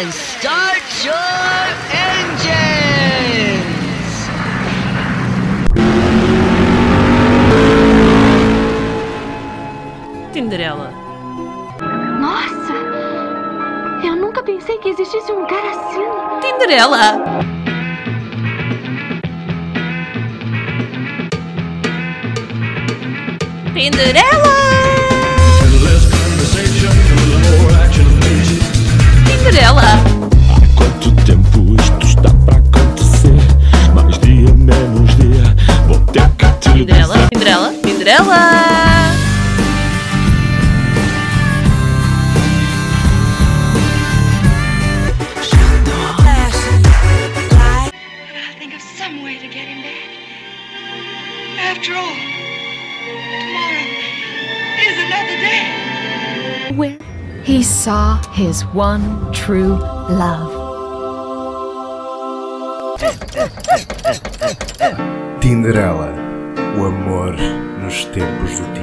and start your engines! Tinderela. Nossa! Eu nunca pensei que existisse um cara assim. Tinderela! Tinderela! Tinderela! Quanto tempo isto está para acontecer? Mais dia, menos dia. Vou ter que te Tinderela! dizer. Tinderela! He saw his one true love. Tinderela, o amor nos tempos do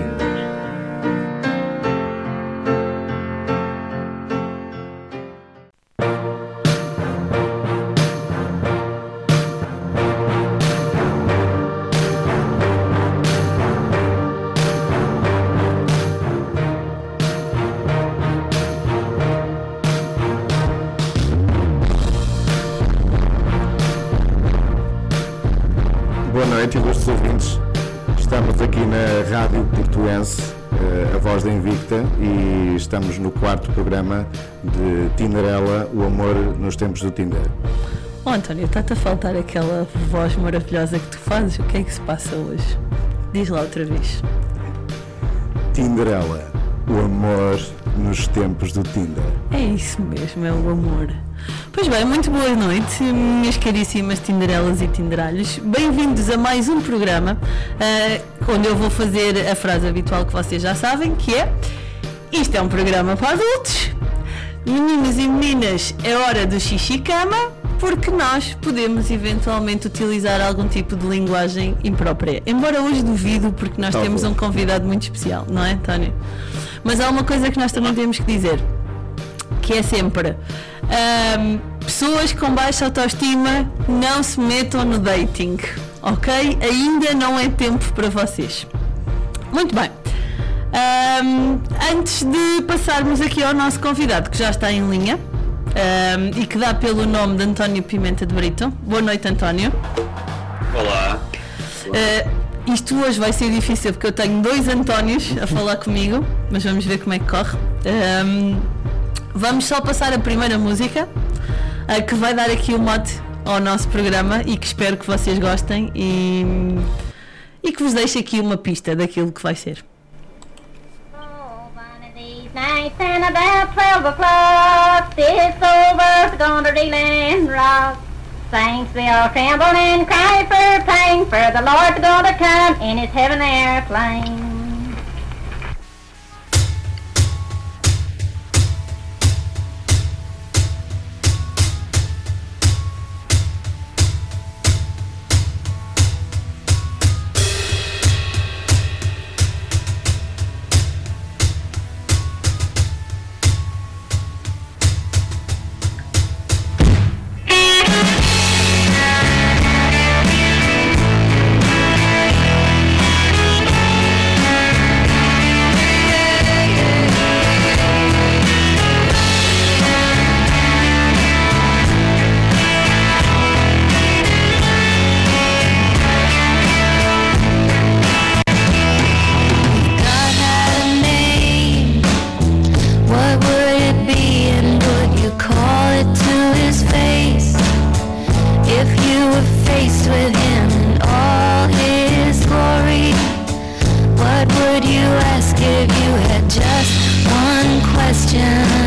estamos no quarto programa de Tinderela, o amor nos tempos do Tinder. Oh António, está-te a faltar aquela voz maravilhosa que tu fazes? O que é que se passa hoje? Diz lá outra vez. Tinderela, o amor nos tempos do Tinder. É isso mesmo, é o amor. Pois bem, muito boa noite, minhas caríssimas Tinderelas e Tinderalhos. Bem-vindos a mais um programa ah, onde eu vou fazer a frase habitual que vocês já sabem, que é Isto é um programa para adultos. Meninos e meninas, é hora do xixi cama, porque nós podemos eventualmente utilizar algum tipo de linguagem imprópria. Embora hoje duvido, porque nós Tá temos bom. um convidado muito especial, não é, António? Mas há uma coisa que nós também temos que dizer que é sempre pessoas com baixa autoestima não se metam no dating, ok? Ainda não é tempo para vocês. Muito bem. Ahm, antes de passarmos aqui ao nosso convidado que já está em linha ahm, e que dá pelo nome de António Pimenta de Brito. Boa noite, António. Olá. Uh, isto hoje vai ser difícil porque eu tenho dois Antónios a falar comigo, mas vamos ver como é que corre. Um, vamos só passar a primeira música uh, que vai dar aqui o mote ao nosso programa e que espero que vocês gostem e, e que vos deixe aqui uma pista daquilo que vai ser. Nights and about twelve o'clock, this old bus gonna reel and rock. Saints we all tremble and cry for pain, for the Lord's gonna come in his heaven airplane. question.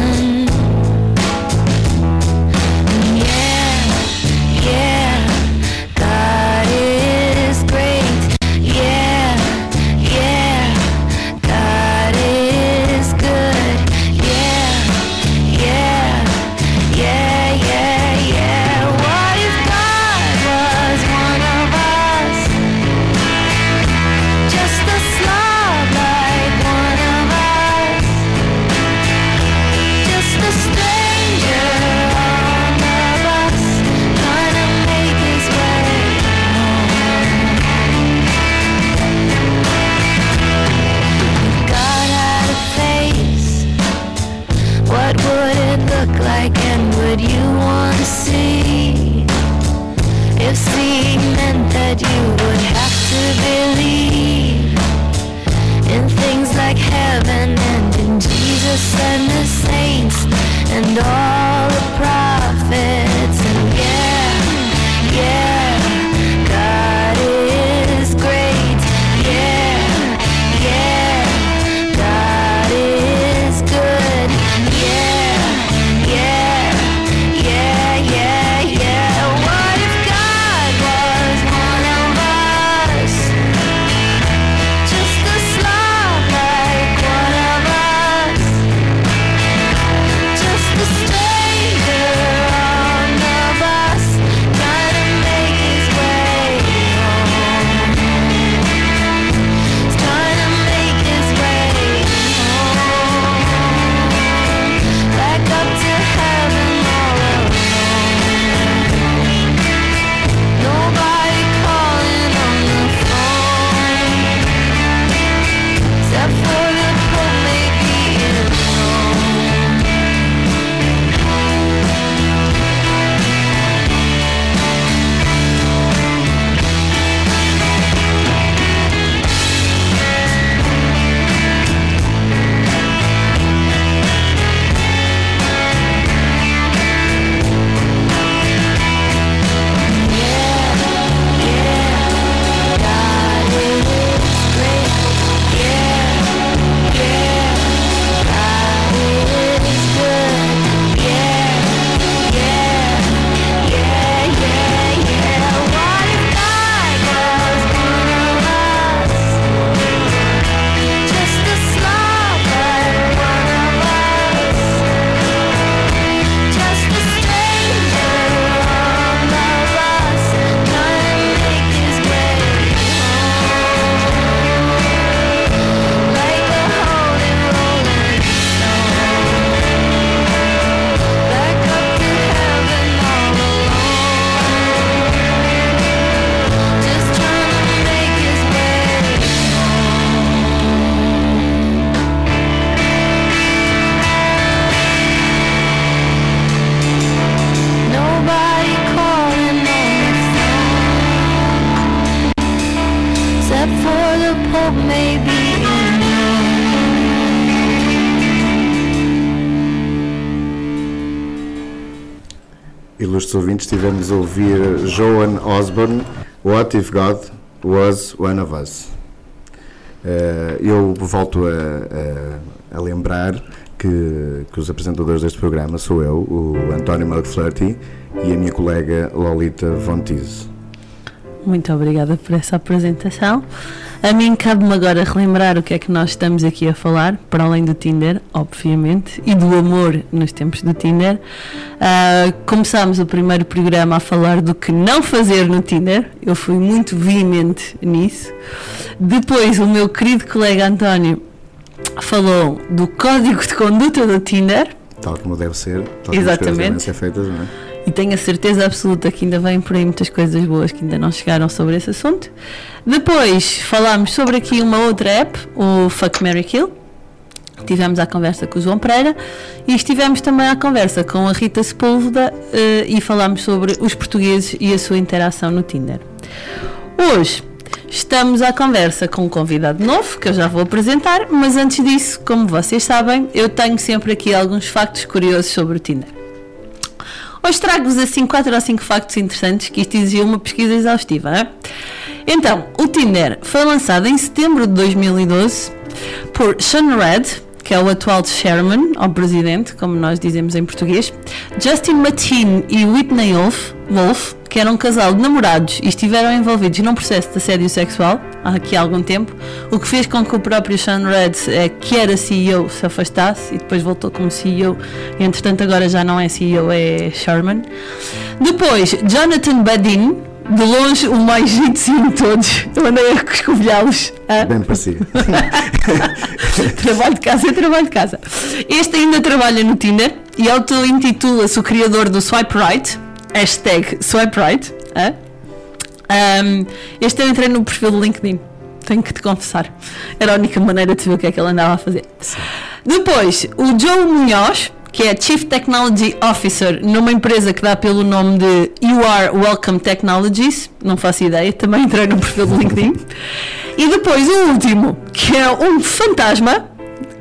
Ouvir Joan Osborne, What If God Was One of Us. Eh, eu volto a, a- a lembrar que, que os apresentadores deste programa sou eu, o António McFlurty e a minha colega Lolita Von Teese. Muito obrigada por essa apresentação. A mim cabe-me agora relembrar o que é que nós estamos aqui a falar, para além do Tinder, obviamente, e do amor nos tempos do Tinder. Ah, começámos o primeiro programa a falar do que não fazer no Tinder, eu fui muito veemente nisso. Depois, o meu querido colega António falou do código de conduta do Tinder. Tal como deve ser, tal como as coisas Exatamente. devem ser feitas, não é? E tenho a certeza absoluta que ainda vêm por aí muitas coisas boas que ainda não chegaram sobre esse assunto. Depois falámos sobre aqui uma outra app, o Fuck Mary Kill. Tivemos a conversa com o João Pereira e estivemos também à conversa com a Rita Sepúlveda eh, e falámos sobre os portugueses e a sua interação no Tinder. Hoje estamos à conversa com um convidado novo que eu já vou apresentar, mas antes disso, como vocês sabem, eu tenho sempre aqui alguns factos curiosos sobre o Tinder. Hoje trago-vos assim 4 ou 5 factos interessantes que isto exigiu uma pesquisa exaustiva. hein? Então, o Tinder foi lançado em setembro de 2012 por Sean Red, que é o atual chairman, ou presidente, como nós dizemos em português, Justin Mateen e Whitney Wolf, Wolf, que eram um casal de namorados e estiveram envolvidos num processo de assédio sexual há aqui há algum tempo, o que fez com que o próprio Sean Red, eh, que era CEO, se afastasse e depois voltou como CEO, entretanto agora já não é CEO, é Sherman. Depois, Jonathan Badin, de longe o mais jeitozinho de todos, eu andei a escovilhá-los. ah. Bem parecido. trabalho de casa é trabalho de casa. Este ainda trabalha no Tinder e auto-intitula-se o criador do Swipe Right, hashtag Swipe Right. hã? Ahm, este eu entrei no perfil do LinkedIn, tenho que te confessar. Era a única maneira de ver o que é que ele andava a fazer. Depois, o Joe Munhoz, que é Chief Technology Officer numa empresa que dá pelo nome de You Are Welcome Technologies, não faço ideia, também entrei no perfil do LinkedIn. E depois o último, que é um fantasma,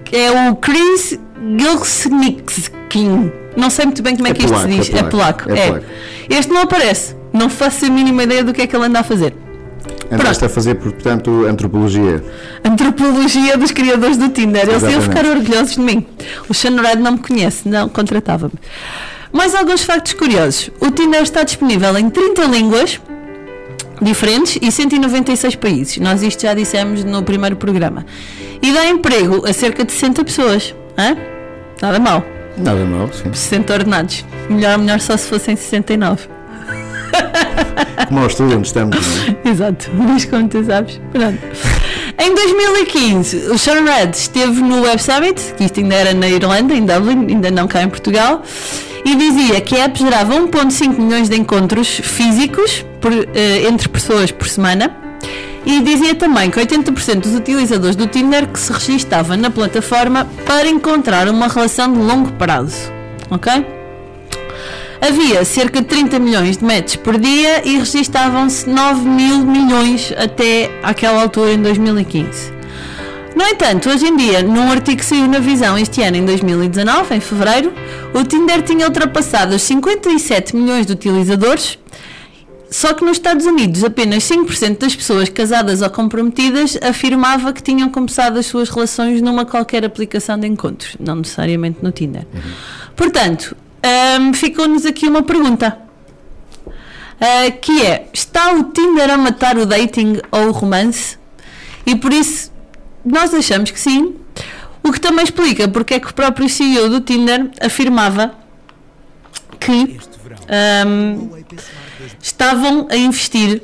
que é o Chris Gilsnikskin. Não sei muito bem como é, É que isto polaco, se diz. é É polaco, é É polaco. Este não aparece. Não faço a mínima ideia do que é que ele anda a fazer. Andaste a fazer, portanto, antropologia. Antropologia dos criadores do Tinder. Eles iam ficar orgulhosos de mim. O Red não me conhece, não contratava-me. Mais alguns factos curiosos. O Tinder está disponível em 30 línguas diferentes e 196 países. Nós isto já dissemos no primeiro programa. E dá emprego a cerca de 60 pessoas. Hã? Nada mal. Nada mal, sim. 60 ordenados. Melhor, melhor só se fossem 69. Como estudantes estamos, é? Exato, mas como tu sabes. Pronto. Em 2015, o Sean Red esteve no Web Summit, que isto ainda era na Irlanda, em Dublin, ainda não cá em Portugal, e dizia que a app gerava 1,5 milhões de encontros físicos por, eh, entre pessoas por semana. E dizia também que 80% dos utilizadores do Tinder que se registava na plataforma para encontrar uma relação de longo prazo. Ok? Havia cerca de 30 milhões de matches por dia e registavam-se 9 mil milhões até àquela altura em 2015. No entanto, hoje em dia, num artigo que saiu na Visão este ano, em 2019, em fevereiro, o Tinder tinha ultrapassado os 57 milhões de utilizadores, só que nos Estados Unidos apenas 5% das pessoas casadas ou comprometidas afirmava que tinham começado as suas relações numa qualquer aplicação de encontros, não necessariamente no Tinder. Portanto, hum, ficou-nos aqui uma pergunta. Ah, que é, está o Tinder a matar o dating ou o romance? E por isso nós achamos que sim, o que também explica porque é que o próprio CEO do Tinder afirmava que hum, estavam a investir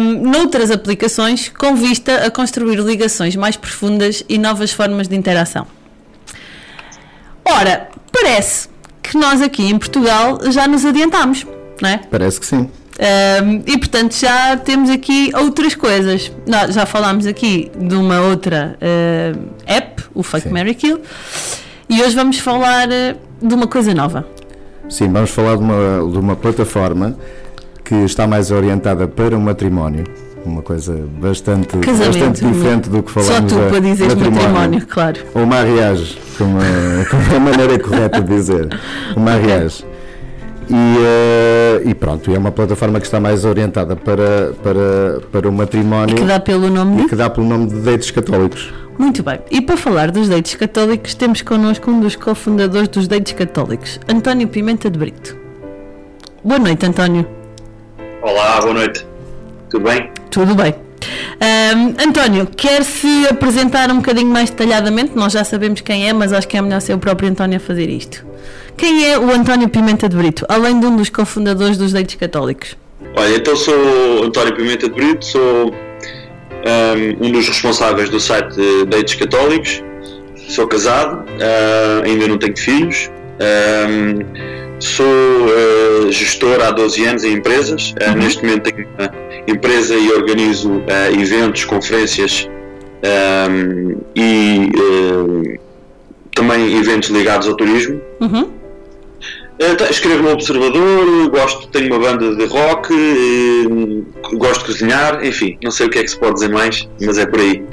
hum, noutras aplicações com vista a construir ligações mais profundas e novas formas de interação. Ora, parece que nós aqui em Portugal já nos adiantámos, não é? Parece que sim. Um, e portanto já temos aqui outras coisas. Nós já falámos aqui de uma outra uh, app, o Fake Mary Kill, e hoje vamos falar uh, de uma coisa nova. Sim, vamos falar de uma, de uma plataforma que está mais orientada para o matrimónio. Uma coisa bastante, Casamento. bastante diferente do que Só falamos tu a- para dizeres matrimónio, claro. Ou mariage, como é, como é a maneira correta de dizer. O mariage. E, eh, e pronto, é uma plataforma que está mais orientada para, para, para o matrimónio Que dá pelo nome e de. que dá pelo nome de dates católicos. Muito bem. E para falar dos dates católicos, temos connosco um dos cofundadores dos dates católicos, António Pimenta de Brito. Boa noite, António. Olá, boa noite. Tudo bem? Tudo bem. Ahm, António, quer se apresentar um bocadinho mais detalhadamente? Nós já sabemos quem é, mas acho que é melhor ser o próprio António a fazer isto. Quem é o António Pimenta de Brito, além de um dos cofundadores dos Dates Católicos? Olha, então sou António Pimenta de Brito, sou um, um dos responsáveis do site de Dates Católicos, sou casado, ah, ainda não tenho filhos, um, sou ah, gestor há 12 anos em empresas, Ah, neste momento tenho uma empresa e organizo ah, eventos, conferências um, e ah, também eventos ligados ao turismo. Uhum. Tá, Escrevo no Observador, gosto, tenho uma banda de rock, gosto de cozinhar, enfim, não sei o que é que se pode dizer mais, mas é por aí.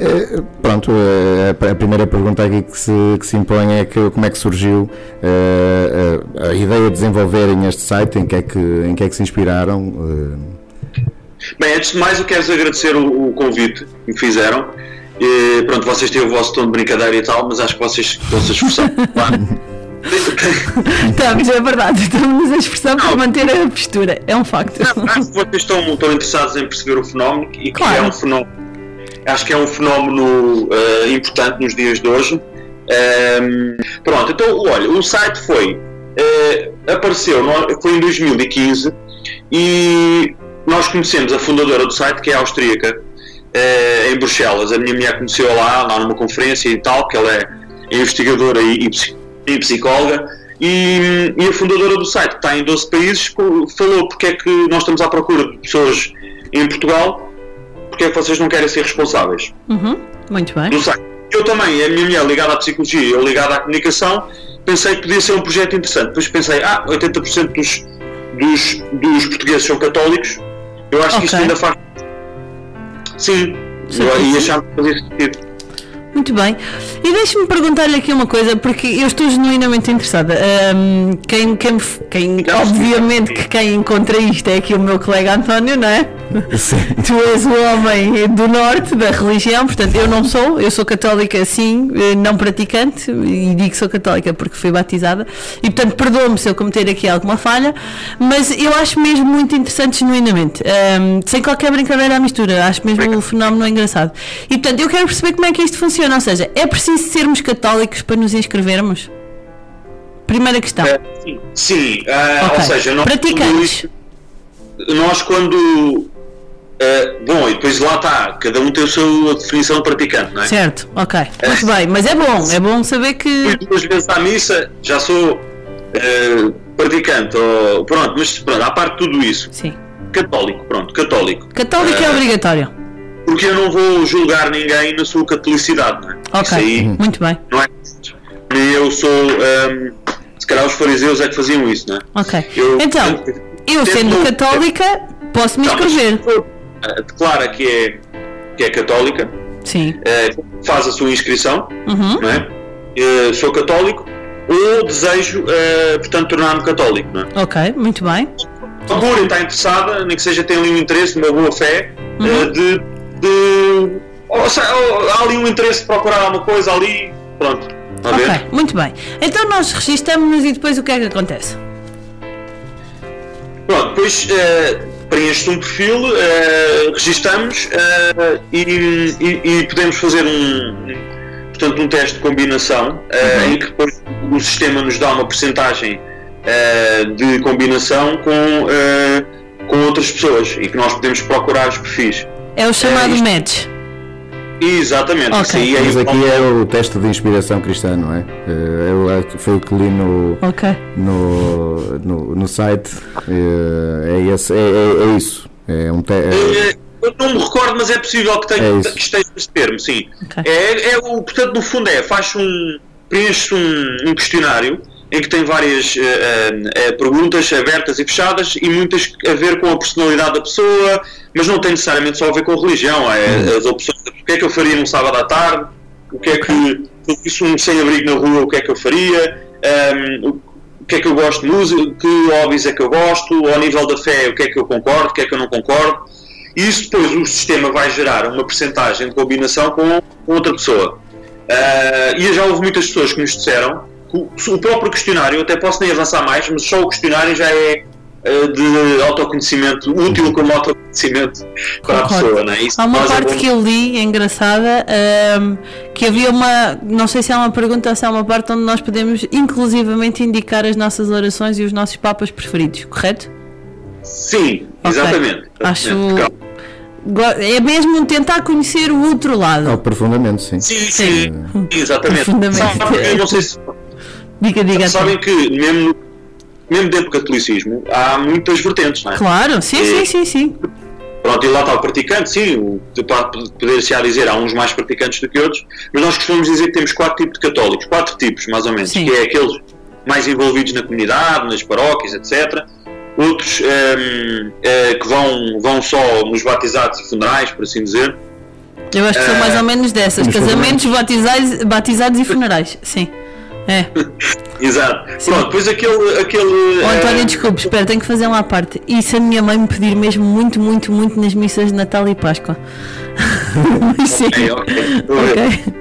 Eh, Pronto, eh, a a primeira pergunta aqui que se, que se impõe é que, como é que surgiu eh, a, a ideia de desenvolverem este site, em que é que, em que, é que se inspiraram? Bem, antes de mais eu quero agradecer o, o convite que me fizeram. Eh, pronto, vocês têm o vosso tom de brincadeira e tal, mas acho que vocês estão se esforçar. Estamos, é verdade, estamos a esforçar para manter a postura, é um facto. Acho que vocês estão, estão interessados em perceber o fenómeno e que Claro. é um fenómeno. Acho que é um fenómeno eh, importante nos dias de hoje. Ehm, pronto, então olha, o site foi eh, apareceu, foi em 2015 e nós conhecemos a fundadora do site que é austríaca eh, em Bruxelas. A minha mulher conheceu lá, lá numa conferência e tal, que ela é investigadora e, e psi- psicóloga. E, e a fundadora do site, que está em 12 países, falou porque é que nós estamos à procura de pessoas em Portugal, porque é que vocês não querem ser responsáveis Uhum, muito bem. do site. eu também, a minha mulher ligada à psicologia, eu ligado à comunicação, pensei que podia ser um projeto interessante. Depois pensei, ah, 80% dos, dos, dos portugueses são católicos, eu acho que isto Ok. ainda faz. Sim, Sim, eu, sim. e achava que fazia sentido. Muito bem. E deixe-me perguntar-lhe aqui uma coisa, porque eu estou genuinamente interessada. Ahm, quem, quem, quem, obviamente que quem encontra isto é aqui o meu colega António, não é? Sim. Tu és o homem do norte da religião, portanto eu não sou, eu sou católica sim, eh, não praticante, e digo que sou católica porque fui batizada, e portanto perdoa-me se eu cometer aqui alguma falha, mas eu acho mesmo muito interessante genuinamente, Ahm, sem qualquer brincadeira à mistura, acho mesmo o fenómeno engraçado. E portanto eu quero perceber como é que isto funciona, ou seja, é preciso sermos católicos para nos inscrevermos? Primeira questão. Eh, sim, sim ah, Ok. ou seja, nós, Praticantes. nós quando. eh, bom, e depois lá está, cada um tem a sua definição de praticante, não é? Certo, ok. Muito bem, mas é bom, é bom saber que. Duas vezes à missa, já sou eh, praticante, ou, pronto, mas pronto, à parte de tudo isso, Sim. católico, pronto, católico. Católico é obrigatório. Porque eu não vou julgar ninguém na sua catolicidade, não é? Isso Ok, aí muito bem. não é. Eu sou. ehm, se calhar os fariseus é que faziam isso, não é? Ok. Eu- Então, eu sendo tento- católica, posso me mas inscrever. eh, declara que é, que é católica, Sim. eh, faz a sua inscrição, Uhum. não é? Eh, sou católico ou desejo, portanto, tornar-me católico, não é? Ok, muito bem. A Búria está interessada, nem que seja tem ali um interesse, uma boa fé, Uhum. de. De ou seja, ou há ali um interesse de procurar alguma coisa ali, pronto. A ver? Ok, muito bem. Então nós registamos-nos e depois o que é que acontece? Pronto, depois eh, preenche-se um perfil, eh, registamos eh, e, e- e podemos fazer um, portanto, um teste de combinação eh, em que depois o sistema nos dá uma percentagem eh, de combinação com, com outras pessoas e que nós podemos procurar os perfis. É o chamado isto- match. Exatamente, Ok. isso aí é Mas aqui é o teste de inspiração cristã, não é? Eu, eh, foi o que li no, Ok. no, no, no site. Eh, é, esse, é, é, é isso. É um te, é- Eh, Eu não me recordo, mas é possível que, tenha, É que esteja esse termo, sim. Ok. É, é o, portanto, no fundo é, faz um, preenche um, um questionário em que tem várias eh, eh, perguntas abertas e fechadas e muitas a ver com a personalidade da pessoa, mas não tem necessariamente só a ver com a religião. É, as opções, o que é que eu faria num sábado à tarde, o que é que, visse um sem-abrigo na rua, o que é que eu faria, ehm, o que é que eu gosto de música, que hobbies é que eu gosto, ao nível da fé, o que é que eu concordo, o que é que eu não concordo. E isso depois o sistema vai gerar uma percentagem de combinação com outra pessoa. Ah, e já houve muitas pessoas que nos disseram o, o próprio questionário, eu até posso nem avançar mais, mas só o questionário já é ah, de autoconhecimento, útil como autoconhecimento para a Concordo. pessoa. Não é? Isso Há uma é parte bom- que eu li engraçada ahm, que havia uma, não sei se é uma pergunta ou se é uma parte onde nós podemos inclusivamente indicar as nossas orações e os nossos papas preferidos, correto? Sim, exatamente. Acho. Exatamente. Go- É mesmo tentar conhecer o outro lado. oh, profundamente, sim. Sim, sim, exatamente. Profundamente. Sabe, eu não sei se Diga, diga. sabem António. que mesmo, mesmo dentro do catolicismo há muitas vertentes, não é? Claro, sim, É. sim, sim, sim. Pronto, e lá está o praticante, sim, o- pode- poder-se á dizer, há uns mais praticantes do que outros, mas nós costumamos dizer que temos quatro tipos de católicos, quatro tipos mais ou menos, Sim. que é aqueles mais envolvidos na comunidade, nas paróquias, etc. Outros ehm, eh, que vão, vão só nos batizados e funerais, por assim dizer. Eu acho que são Eh, mais ou menos dessas. Casamentos, batizados, batizados e funerais. Sim. É. Exato. Pronto, depois aquele. aquele Oh, António, eh, desculpe, espera, tenho que fazer uma à parte. E se a minha mãe me pedir mesmo muito, muito, muito nas missas de Natal e Páscoa? Sim. Ok, ok. Estou a ver. Ok.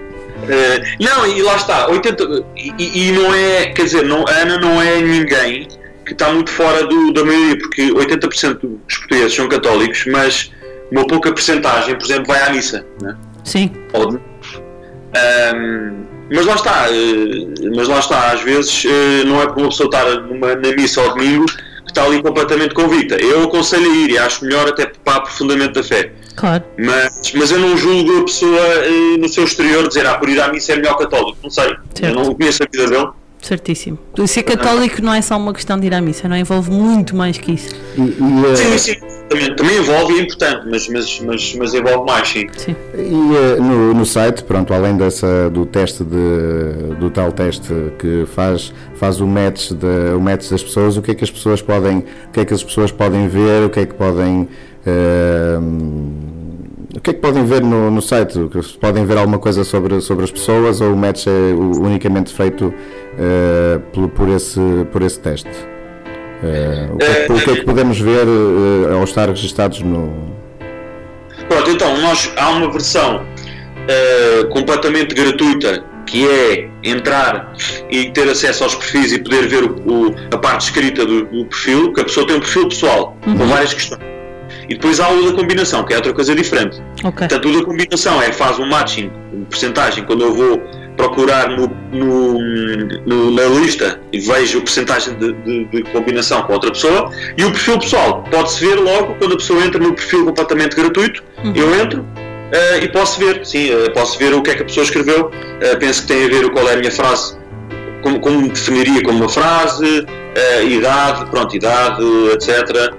Eh, não, e lá está, 80, e, e não é, quer dizer, não, a Ana não é ninguém que está muito fora do, da maioria, porque 80% dos portugueses são católicos, mas uma pouca porcentagem, por exemplo, vai à missa. Né? Sim. Ou- Ahm, mas lá está, eh, mas lá está, às vezes eh, não é por uma pessoa estar numa, na missa ao domingo que está ali completamente convicta. Eu aconselho a ir e acho melhor até para aprofundamento da fé. Claro. Mas, mas eu não julgo a pessoa eh, no seu exterior dizer ah, por ir à missa é melhor católico. Não sei. Eu Certo. não conheço a vida dele. Certíssimo. Ser católico não é só uma questão de ir à missa, não envolve muito mais que isso. E, e, eh, Sim, sim, também, também envolve e é importante, mas, mas, mas, mas envolve mais, sim. Sim. E eh, no, no site, pronto, além dessa, do teste de, do tal teste que faz, faz o match, de, o match das pessoas, o que é que as pessoas podem, o que é que as pessoas podem ver, o que é que podem o que é que podem ver no, no site? Podem ver alguma coisa sobre, sobre as pessoas ou o match é unicamente feito eh, por, por, esse, por esse teste? Eh, o, que é, que- o que é que podemos ver eh, ao estar registados no. Pronto, então, nós, há uma versão completamente gratuita que é entrar e ter acesso aos perfis e poder ver o- o- a parte escrita do, do perfil, que a pessoa tem um perfil pessoal com várias questões. E depois há o da combinação, que é outra coisa diferente. Ok. Portanto, o da combinação é faz um matching, uma porcentagem, quando eu vou procurar no, no- no- na lista e vejo a porcentagem de, de- de combinação com outra pessoa, e o perfil pessoal pode-se ver logo quando a pessoa entra no perfil completamente gratuito, eu entro eh, e posso ver, sim, eh, posso ver o que é que a pessoa escreveu, eh, penso que tem a ver qual é a minha frase, como, como definiria como uma frase, idade, pronto, idade, etc.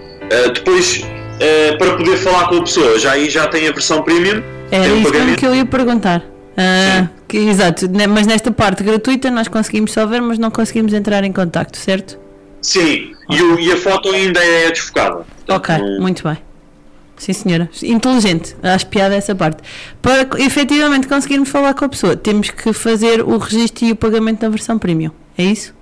Depois, eh, para poder falar com a pessoa, já aí já tem a versão premium, Era um isso mesmo pagamento. que eu ia perguntar. Ah, que, exato, mas nesta parte gratuita nós conseguimos só ver, mas não conseguimos entrar em contacto, certo? Sim, e, o- e a foto ainda é desfocada. Ok, muito bem. Sim, senhora. Inteligente. Acho piada essa parte. Para efetivamente conseguirmos falar com a pessoa, temos que fazer o registro e o pagamento da versão premium. É isso?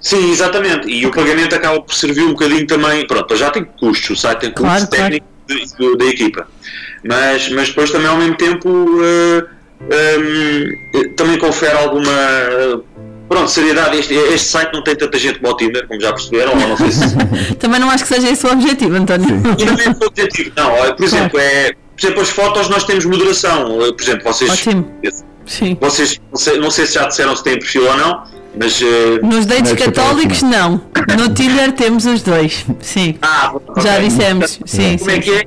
Sim, exatamente. E o pagamento acaba por servir um bocadinho também. Pronto, já tem custos, o site tem custos Claro, claro. técnicos do- da equipa. Mas, mas depois também ao mesmo tempo eh, eh, também confere alguma. eh, Pronto, seriedade. Este, este site não tem tanta gente como o Tinder, como já perceberam, ou não sei se. Também não acho que seja esse o objetivo, António. E não é o objetivo, não. Por exemplo, é, por exemplo, as fotos nós temos moderação. Por exemplo, vocês. Ótimo. Sim. Vocês, não sei, não sei se já disseram se têm perfil ou não, mas. eh, Nos dates católicos, não. No Tinder temos os dois. Sim. Ah, Já ok. dissemos. Sim, Como é sim. que é?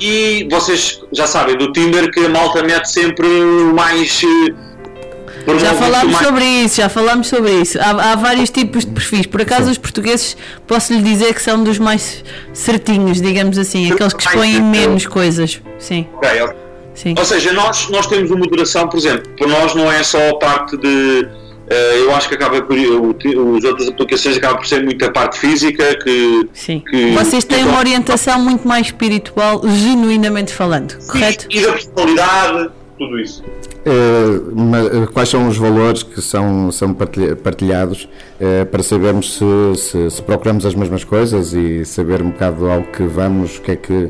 E vocês já sabem do Tinder que a malta mete sempre o mais. eh, Já falámos mais- sobre isso, já falámos sobre isso. Há, há vários tipos de perfis. Por acaso, os portugueses, posso lhe dizer que são dos mais certinhos, digamos assim, aqueles que expõem menos coisas. Sim, Ok, ok. Sim. Ou seja, nós, nós temos uma moderação, por exemplo, por nós não é só a parte de. eh, eu acho que acaba por. As outras aplicações acabam por ser muito a parte física que. Sim. que Vocês têm que- uma orientação muito mais espiritual, genuinamente falando, correto? E da personalidade, tudo isso. Eh, ma- eh, quais são os valores que são, são partilha- partilhados eh, para sabermos se, se- se procuramos as mesmas coisas e saber um bocado ao que vamos, o que é que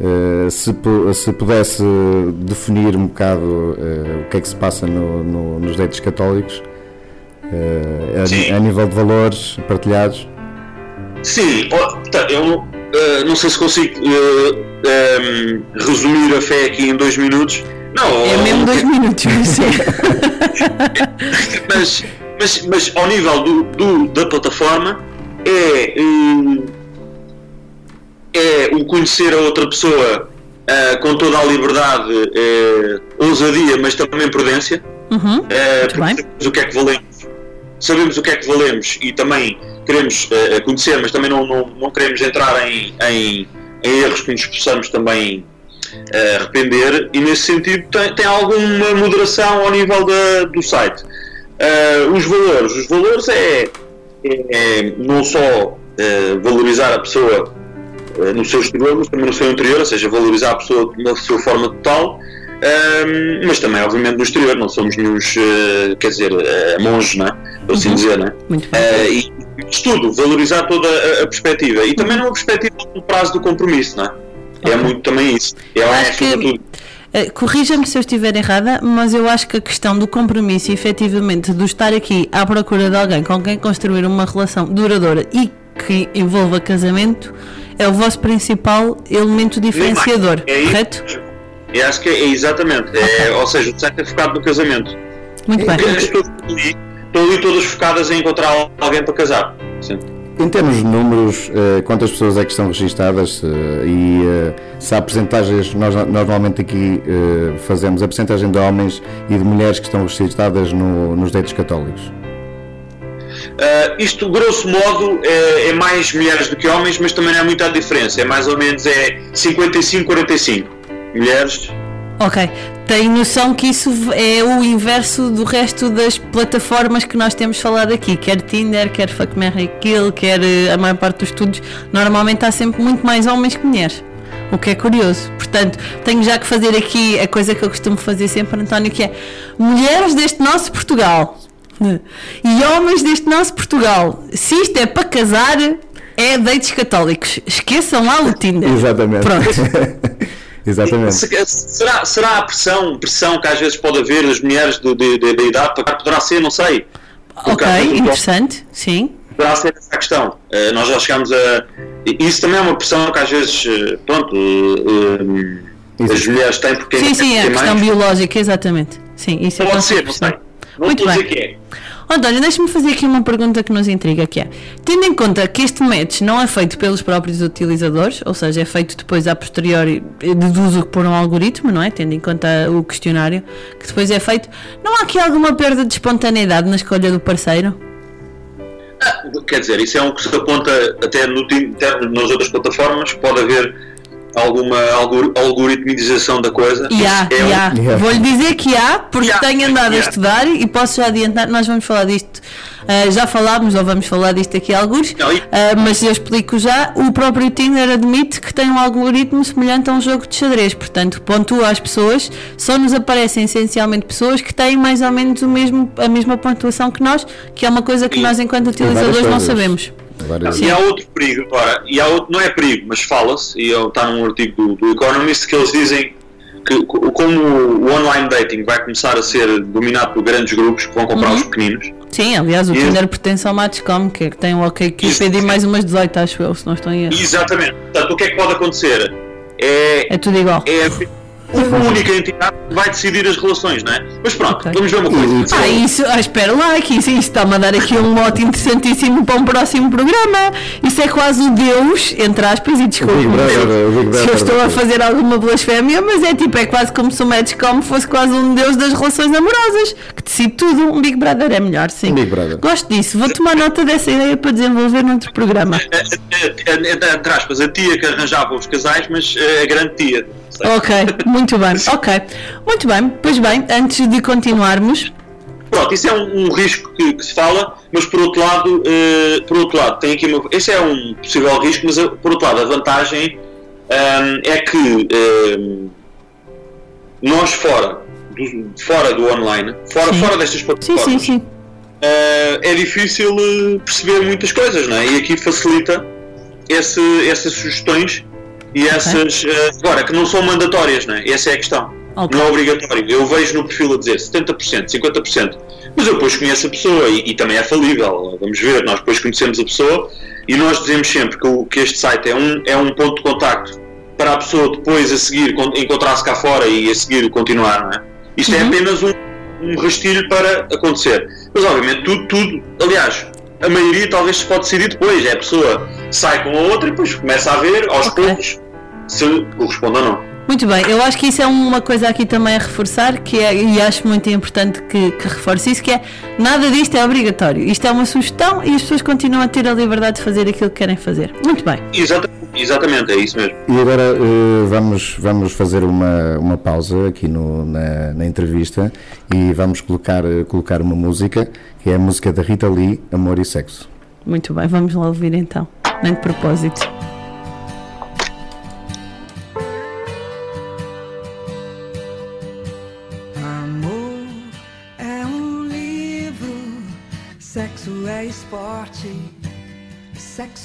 eh, se, se pudesse definir um bocado eh, o que é que se passa no- no- nos dates católicos eh, a, a nível de valores partilhados. Sim, tá, eu não sei se consigo em, resumir a fé aqui em dois minutos. Não, É mesmo dois minutos, mas sim. mas, mas, mas ao nível do, do- da plataforma é, eh, é o conhecer a outra pessoa eh, com toda a liberdade, eh, ousadia, mas também prudência. Uhum. Eh, sabemos o que é que valemos, sabemos o que é que valemos e também queremos conhecer, mas também não, não, não queremos entrar em, em, em erros que nos possamos também arrepender e nesse sentido tem, tem alguma moderação ao nível da, do site. Eh, os valores, os valores é, é não só eh, valorizar a pessoa eh, no seu exterior, mas também no seu interior, ou seja, valorizar a pessoa na sua forma total, ehm, mas também, obviamente, no exterior, não somos nenhum, quer dizer, eh, monges, não é? Por assim dizer, não é? Muito bem. Eh, e isso tudo, valorizar toda a, a perspectiva e também numa perspectiva do prazo do compromisso, não é? É muito também isso. É, é Acho que-. Eh, Corrija-me se eu estiver errada, mas eu acho que a questão do compromisso efetivamente do estar aqui à procura de alguém com quem construir uma relação duradoura e que envolva casamento é o vosso principal elemento diferenciador, É isso. correto? E acho que é, é exatamente. É, Ou seja, o é focado no casamento. Muito bem. Estão ali, todas focadas em encontrar alguém para casar. Sim. Em termos de números, eh, quantas pessoas é que estão registadas eh, e eh, se há percentagens, nós nós normalmente aqui fazemos a percentagem de homens e de mulheres que estão registadas no- nos dates católicos. Ah, isto, grosso modo, é, é mais mulheres do que homens, mas também não há muita diferença. É mais ou menos é 55-45. Mulheres. Ok, tenho noção que isso é o inverso do resto das plataformas que nós temos falado aqui, quer Tinder, quer Fuck Marry Kill, quer eh, a maior parte dos estudos, normalmente há sempre muito mais homens que mulheres. O que é curioso. Portanto, tenho já que fazer aqui a coisa que eu costumo fazer sempre, António, que é mulheres deste nosso Portugal e homens deste nosso Portugal. Se isto é para casar, é dates católicos. Esqueçam lá o Tinder. Exatamente. Pronto. Exatamente. Se- Será, será a pressão, pressão que às vezes pode haver das mulheres de, de, de- de idade para? Poderá ser, não sei. Ok, interessante, sim. Poderá ser essa a questão. Eh, nós já chegámos a. Isso também é uma pressão que às vezes, eh, pronto, eh, as mulheres têm porque Sim, sim, é a questão mais. biológica, exatamente. Sim, isso é Pode com ser, não sei. Muito bem. que é. António, deixa-me fazer aqui uma pergunta que nos intriga, que é, tendo em conta que este match não é feito pelos próprios utilizadores, ou seja, é feito depois a posteriori, deduzo por um algoritmo, não é? Tendo em conta o questionário que depois é feito, não há aqui alguma perda de espontaneidade na escolha do parceiro? Quer dizer, isso é um que se aponta até no, até nas outras plataformas, pode haver alguma algor- algoritmização da coisa. E há, é e um- há. Vou-lhe dizer que há, porque há, tenho andado a e há. estudar e posso já adiantar, nós vamos falar disto, ah, já falámos ou vamos falar disto aqui a alguns, ah, mas eu explico já, o próprio Tinder admite que tem um algoritmo semelhante a um jogo de xadrez, portanto pontua as pessoas, só nos aparecem essencialmente pessoas que têm mais ou menos o mesmo, a mesma pontuação que nós, que é uma coisa que nós enquanto utilizadores não sabemos. Várias- E há outro perigo agora, e há outro, não é perigo, mas fala-se, e está num artigo do, do Economist que eles dizem que co- como o online dating vai começar a ser dominado por grandes grupos que vão comprar Uhum. os pequeninos, Sim, aliás, o E- Tinder pertence ao Matchcom, que é que tem o OK Cupid e mais umas 18, acho eu, se não estou em erro. exatamente. Portanto, o que é que pode acontecer? É, É tudo igual. é uma única entidade que vai decidir as relações, não é? Mas pronto, vamos ver uma coisa. Ah, isso, ah, espera lá, que isso, isso está-me a dar aqui um mote interessantíssimo para um próximo programa. Isso é quase o Deus, entre aspas, e desculpe se eu estou a fazer alguma blasfémia, mas é tipo, é quase como se o Matchcom fosse quase um Deus das relações amorosas, que decide tudo. Um Big Brother é melhor, sim. Big Brother. Gosto disso, vou tomar nota dessa ideia para desenvolver noutro programa. É, é, é, entre aspas, a tia que arranjava os casais, mas é a grande tia. Ok, muito bem, ok. Muito bem, pois bem, antes de continuarmos, Pronto, isso é um, um risco que, que se fala, mas por outro lado, eh, por outro lado, tem aqui uma, esse é um possível risco, mas eh, por outro lado, a vantagem ehm, é que ehm, nós fora do, fora do online, fora, Sim. fora destas sim, plataformas, sim, sim. eh, é difícil eh, perceber muitas coisas, não é? E aqui facilita esse- essas sugestões e essas. eh, agora, que não são mandatórias, não é? Essa é a questão. Ok. Não é obrigatório. Eu vejo no perfil a dizer 70%, 50%. Mas eu depois conheço a pessoa e, e também é falível. Vamos ver, nós depois conhecemos a pessoa e nós dizemos sempre que, o- que este site é um, é um ponto de contacto para a pessoa depois a seguir con- encontrar-se cá fora e a seguir continuar, não é? Isto é Uhum. apenas um, um rastilho para acontecer. Mas obviamente tudo, tudo, aliás, a maioria talvez se pode decidir depois. É a pessoa sai com a outra e depois começa a ver aos Ok. poucos se corresponde ou não. Muito bem, eu acho que isso é uma coisa aqui também a reforçar, que é, e acho muito importante que, que reforce isso, que é nada disto é obrigatório. Isto é uma sugestão e as pessoas continuam a ter a liberdade de fazer aquilo que querem fazer. Muito bem. Exata- exatamente, é isso mesmo. E agora eh, vamos, vamos fazer uma, uma pausa aqui no, na, na entrevista e vamos colocar, eh, colocar uma música, que é a música da Rita Lee, Amor e Sexo. Muito bem, vamos lá ouvir então. Nem de propósito.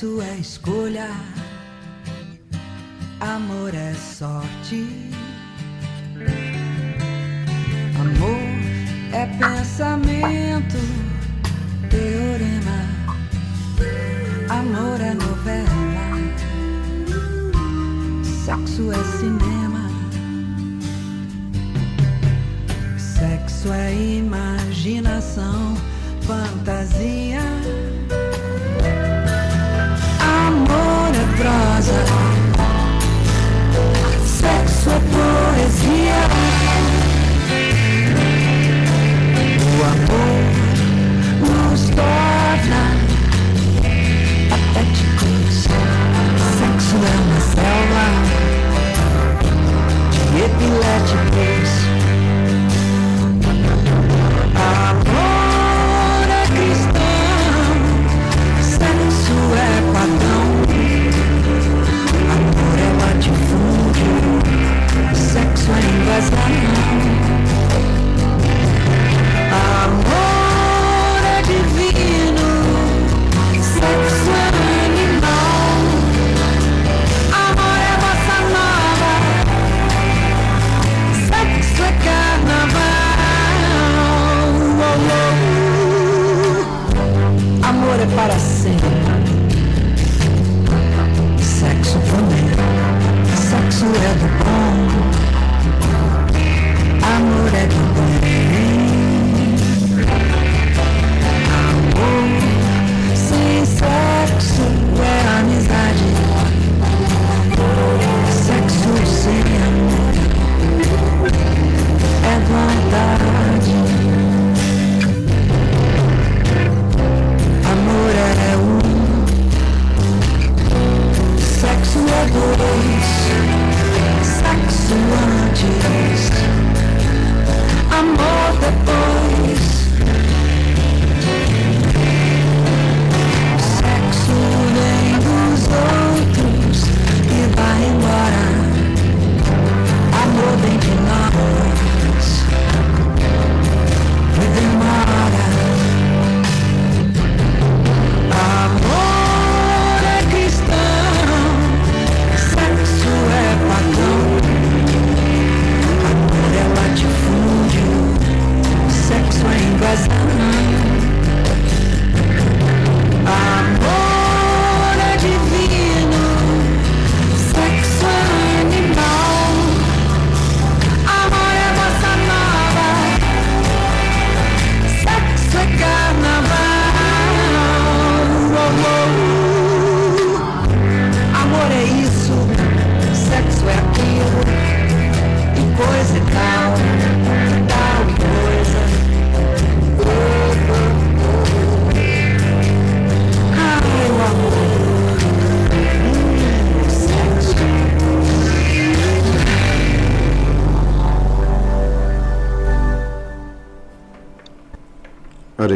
Sexo é escolha, amor é sorte. Amor é pensamento, teorema, amor é novela, sexo é cinema. Sexo é imaginação, fantasia. casa. Sexo é poesia. O amor nos torna patéticos. Sexo é uma célula de epiléticos. was done.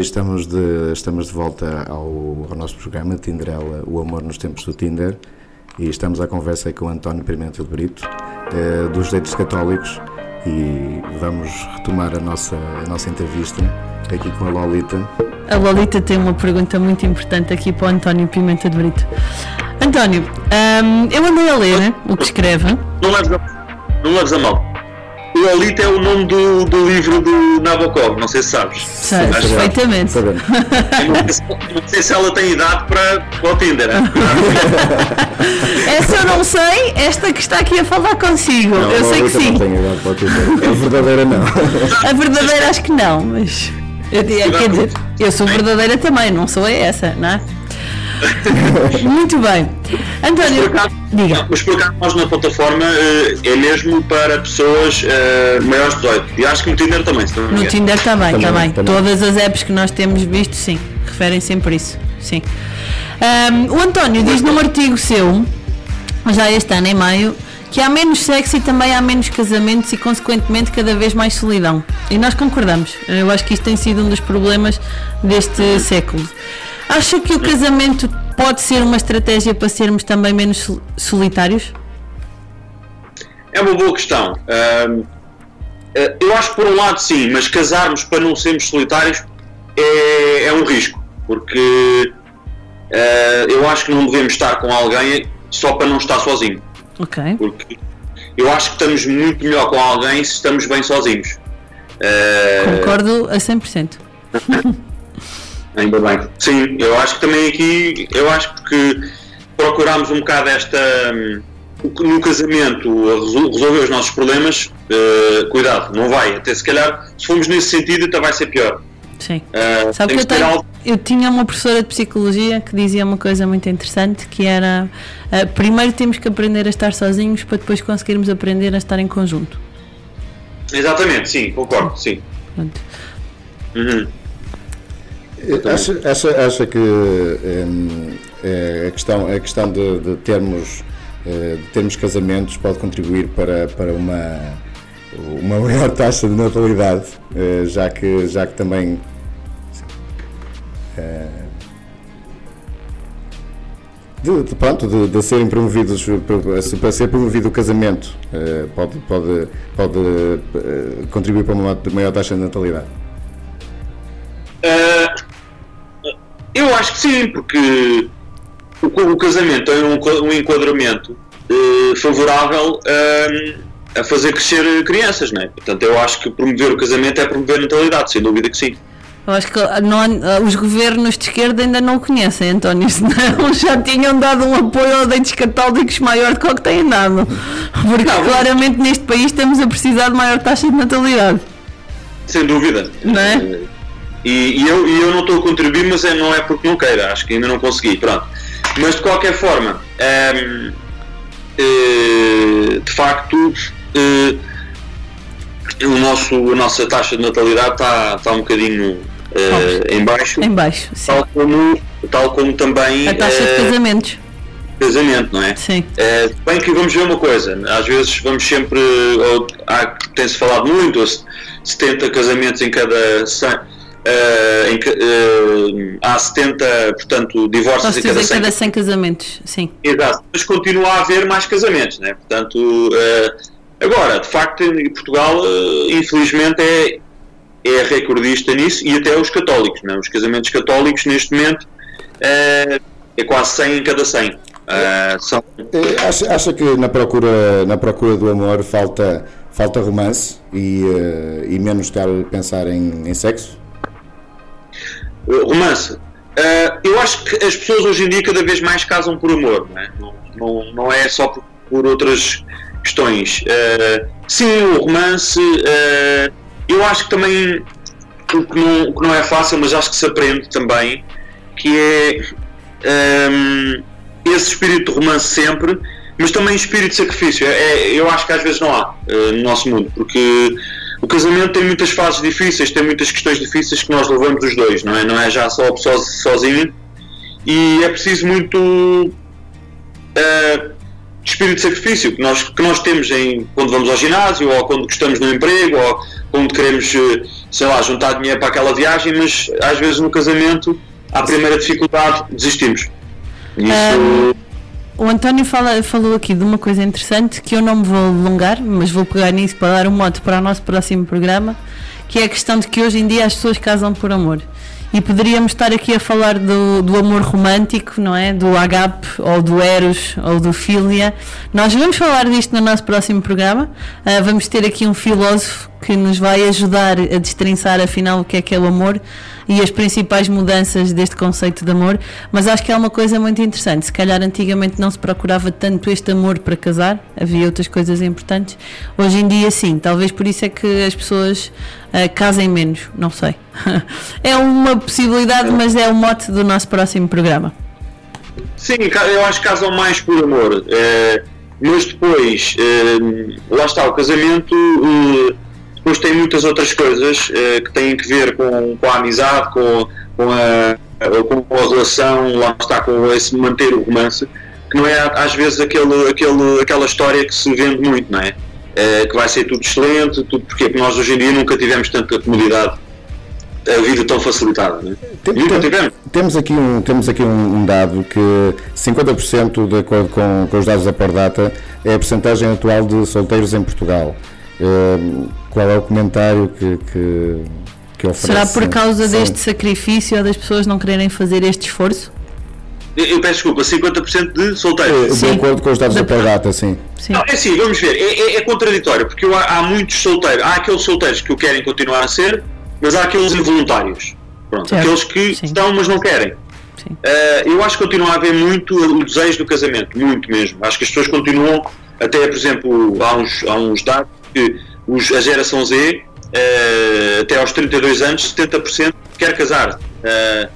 Estamos de, estamos de volta ao, ao nosso programa Tinderela, o amor nos tempos do Tinder e estamos à conversa com o António Pimentel de Brito eh, dos Direitos Católicos e vamos retomar a nossa, a nossa entrevista aqui com a Lolita. A Lolita tem uma pergunta muito importante aqui para o António Pimenta de Brito. António, hum, eu andei a ler o que escreve. Não leves a, não leves a mal. O Lolita é o nome do, do livro do Nabokov, não sei se sabes. Sei, Acho- perfeitamente. Eu não sei se- não sei se ela tem idade para, para o Tinder. hein? Essa eu não sei, esta que está aqui a falar consigo. Não, eu sei que sim. Não idade para o Tinder. A verdadeira não. A verdadeira acho que não, mas. Eu, quer dizer, eu sou verdadeira também, não sou essa, não é? Muito bem. António, diga. Mas por acaso nós na plataforma eh, é mesmo para pessoas eh, maiores de 18. E acho que no Tinder também, se não No. Tinder também, Também, também. também. Todas as apps que nós temos visto, sim, referem sempre isso. Sim. Ahm, o António diz num artigo seu, já este ano em maio, que há menos sexo e também há menos casamentos e, consequentemente, cada vez mais solidão. E nós concordamos. Eu acho que isto tem sido um dos problemas deste século. Acha que o casamento pode ser uma estratégia para sermos também menos sol- solitários? É uma boa questão. Eh, eu acho que por um lado sim, mas casarmos para não sermos solitários é, é um risco, porque eh, eu acho que não devemos estar com alguém só para não estar sozinho, Ok. porque eu acho que estamos muito melhor com alguém se estamos bem sozinhos. Eh, Concordo a 100%. Ainda bem. Sim, eu acho que também aqui, eu acho que procuramos um bocado esta. hum, No casamento, resolver os nossos problemas, eh, cuidado, não vai. Até se calhar, se formos nesse sentido, até vai ser pior. Sim. Eh, Sabe que eu, tenho, algo- eu tinha uma professora de psicologia que dizia uma coisa muito interessante que era ah, primeiro temos que aprender a estar sozinhos para depois conseguirmos aprender a estar em conjunto. Exatamente, sim, concordo, sim. Pronto. Uhum. Acha, acha, acha que hum, eh, a questão, a questão de, de termos, eh, de termos casamentos pode contribuir para, para uma, uma maior taxa de natalidade, eh, já, que, já que também eh, de, de, pronto, de, de serem promovidos para- para ser promovido o casamento pode, pode, pode contribuir para uma maior taxa de natalidade. Eh, eu acho que sim, porque o, o casamento tem um, um enquadramento eh, favorável hum, a fazer crescer crianças, não é? Portanto, eu acho que promover o casamento é promover a natalidade, sem dúvida que sim. Eu acho que não há- os governos de esquerda ainda não conhecem, António, senão já tinham dado um apoio aos dentes católicos maior do que o que têm dado. Porque claramente neste país estamos a precisar de maior taxa de natalidade. Sem dúvida. Não é? E, e eu, e eu não estou a contribuir, mas é, não é porque não queira, acho que ainda não consegui, pronto. Mas de qualquer forma, ehm, eh, de facto, eh, o nosso, a nossa taxa de natalidade está, está um bocadinho eh, em baixo, Em baixo, sim. tal como, tal como também A taxa de casamentos. casamento, não é? Sim. Bem que vamos ver uma coisa, às vezes vamos sempre, ou, tem-se falado muito, ou se- 70 casamentos em cada 100, eh, em ca- eh, há 70, portanto, divórcios Posso em cada dizer 100 cada 100 casamentos, sim. Exato, mas continua a haver mais casamentos, né? Portanto, eh, agora, de facto, em Portugal, infelizmente, é, é recordista nisso e até os católicos, né? Os casamentos católicos, neste momento, é quase 100 em cada 100. Eh, são, Acha, acha que na procura, na procura do amor falta, falta romance e, eh, e menos estar a pensar em, em sexo? Uh, romance. Uh, eu acho que as pessoas hoje em dia cada vez mais casam por amor, não é, não, não, não é só por, por outras questões. Uh, sim, o romance, eu acho que também o que não, que não é fácil, mas acho que se aprende também, que é um, esse espírito de romance sempre, mas também espírito de sacrifício. É- eu acho que às vezes não há uh, no nosso mundo, porque o casamento tem muitas fases difíceis, tem muitas questões difíceis que nós levamos os dois, não é? Não é já só sozinha. E é preciso muito uh, espírito de sacrifício que nós, que nós temos em, quando vamos ao ginásio, ou quando estamos no emprego, ou quando queremos, eh, sei lá, juntar dinheiro para aquela viagem, mas às vezes no casamento, à primeira dificuldade, desistimos. Isso. O António fala- falou aqui de uma coisa interessante que eu não me vou alongar, mas vou pegar nisso para dar um mote para o nosso próximo programa, que é a questão de que hoje em dia as pessoas casam por amor. E poderíamos estar aqui a falar do, do amor romântico, não é? Do agape, ou do eros, ou do filia. Nós vamos falar disto no nosso próximo programa. Ah, vamos ter aqui um filósofo que nos vai ajudar a destrinçar afinal o que é que é o amor e as principais mudanças deste conceito de amor, mas acho que é uma coisa muito interessante. Se calhar antigamente não se procurava tanto este amor para casar, havia outras coisas importantes. Hoje em dia, sim, talvez por isso é que as pessoas ah, casem menos, não sei. é uma possibilidade, mas é o mote do nosso próximo programa. Sim, eu acho que casam mais por amor. eh, mas depois, eh, lá está, o casamento eh, depois tem muitas outras coisas eh, que têm que ver com, com a amizade, com, com, a, com a relação, lá está, com esse manter o romance, que não é às vezes aquele, aquele, aquela história que se vende muito, não é? Eh, que vai ser tudo excelente, tudo porque Porque nós hoje em dia nunca tivemos tanta comodidade, a vida tão facilitada, é? Nunca tivemos. Temos aqui um, temos aqui um, dado que 50% de acordo com, com os dados da Pordata é a percentagem atual de solteiros em Portugal. Eh, qual é o comentário que, que, que oferece? Será por causa Sim. deste sacrifício ou das pessoas não quererem fazer este esforço? Eu, eu peço desculpa, 50% de solteiros. De acordo com os dados da Pordata, sim. Não, é assim, vamos ver, é, é- é contraditório, porque eu- há, há muitos solteiros, há aqueles solteiros que o querem continuar a ser, mas há aqueles involuntários. Pronto, Certo, aqueles que estão, mas não querem. Eh, eu acho que continua a haver muito o desejo do casamento, muito mesmo. Acho que as pessoas continuam, até por exemplo, há uns, há uns dados que os, a geração Z, eh, até aos 32 anos, 70% quer casar. Eh,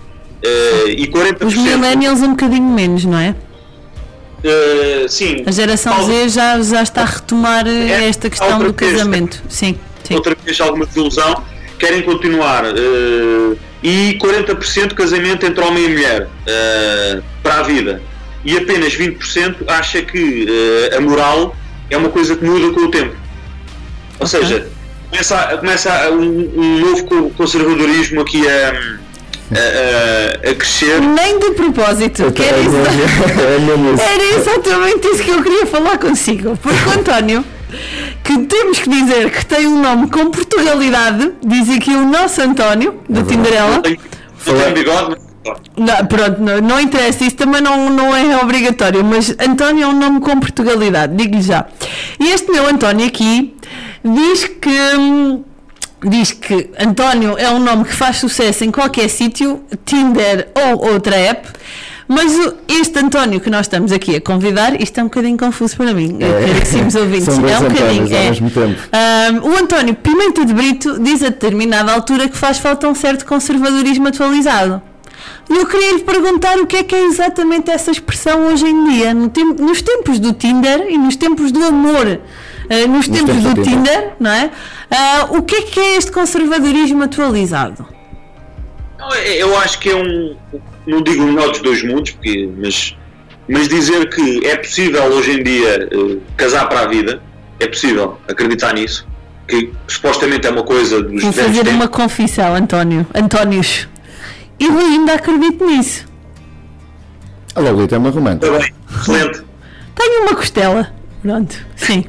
eh, e 40% Os millennials um bocadinho menos, não é? sim. A geração Z já, já está a retomar eh, esta questão do vez. casamento. Sim, sim. outra vez alguma desilusão, querem continuar. e 40% casamento entre homem e mulher eh, para a vida. E apenas 20% acha que eh, a moral é uma coisa que muda com o tempo. Ou seja, começa, começa um, um novo co- conservadorismo aqui a, a- a- a crescer. Nem de propósito, que era, É mesmo isso. era exatamente isso que eu queria falar consigo. Porque o António, que temos que dizer que tem um nome com Portugalidade, diz aqui o nosso António, do Tinderela. Não bigode, mas- Não, pronto, não, não interessa, isso também não, não é obrigatório, mas António é um nome com Portugalidade, digo-lhe já. E este meu António aqui diz que hum, diz que António é um nome que faz sucesso em qualquer sítio, Tinder ou outra app. Mas este António que nós estamos aqui a convidar, isto é um bocadinho confuso para mim, É. caríssimos ouvintes. São é um bocadinho. é. tempo. Ahm, o António Pimenta de Brito diz a determinada altura que faz falta um certo conservadorismo atualizado. E eu queria lhe perguntar o que é que é exatamente essa expressão hoje em dia, no tem- nos tempos do Tinder e nos tempos do amor, nos, tempos, do do Tinder, não é? Ah, o que é que é este conservadorismo atualizado? É- Eu acho que é um, não digo o melhor dos dois mundos, porque, mas, mas dizer que é possível hoje em dia eh, casar para a vida, é possível acreditar nisso, que supostamente é uma coisa dos Vou fazer tempos. uma confissão, António. Antónios. Eu ainda acredito nisso. A Lolita é uma romântica. Está bem, excelente. Tenho uma costela. Pronto, sim.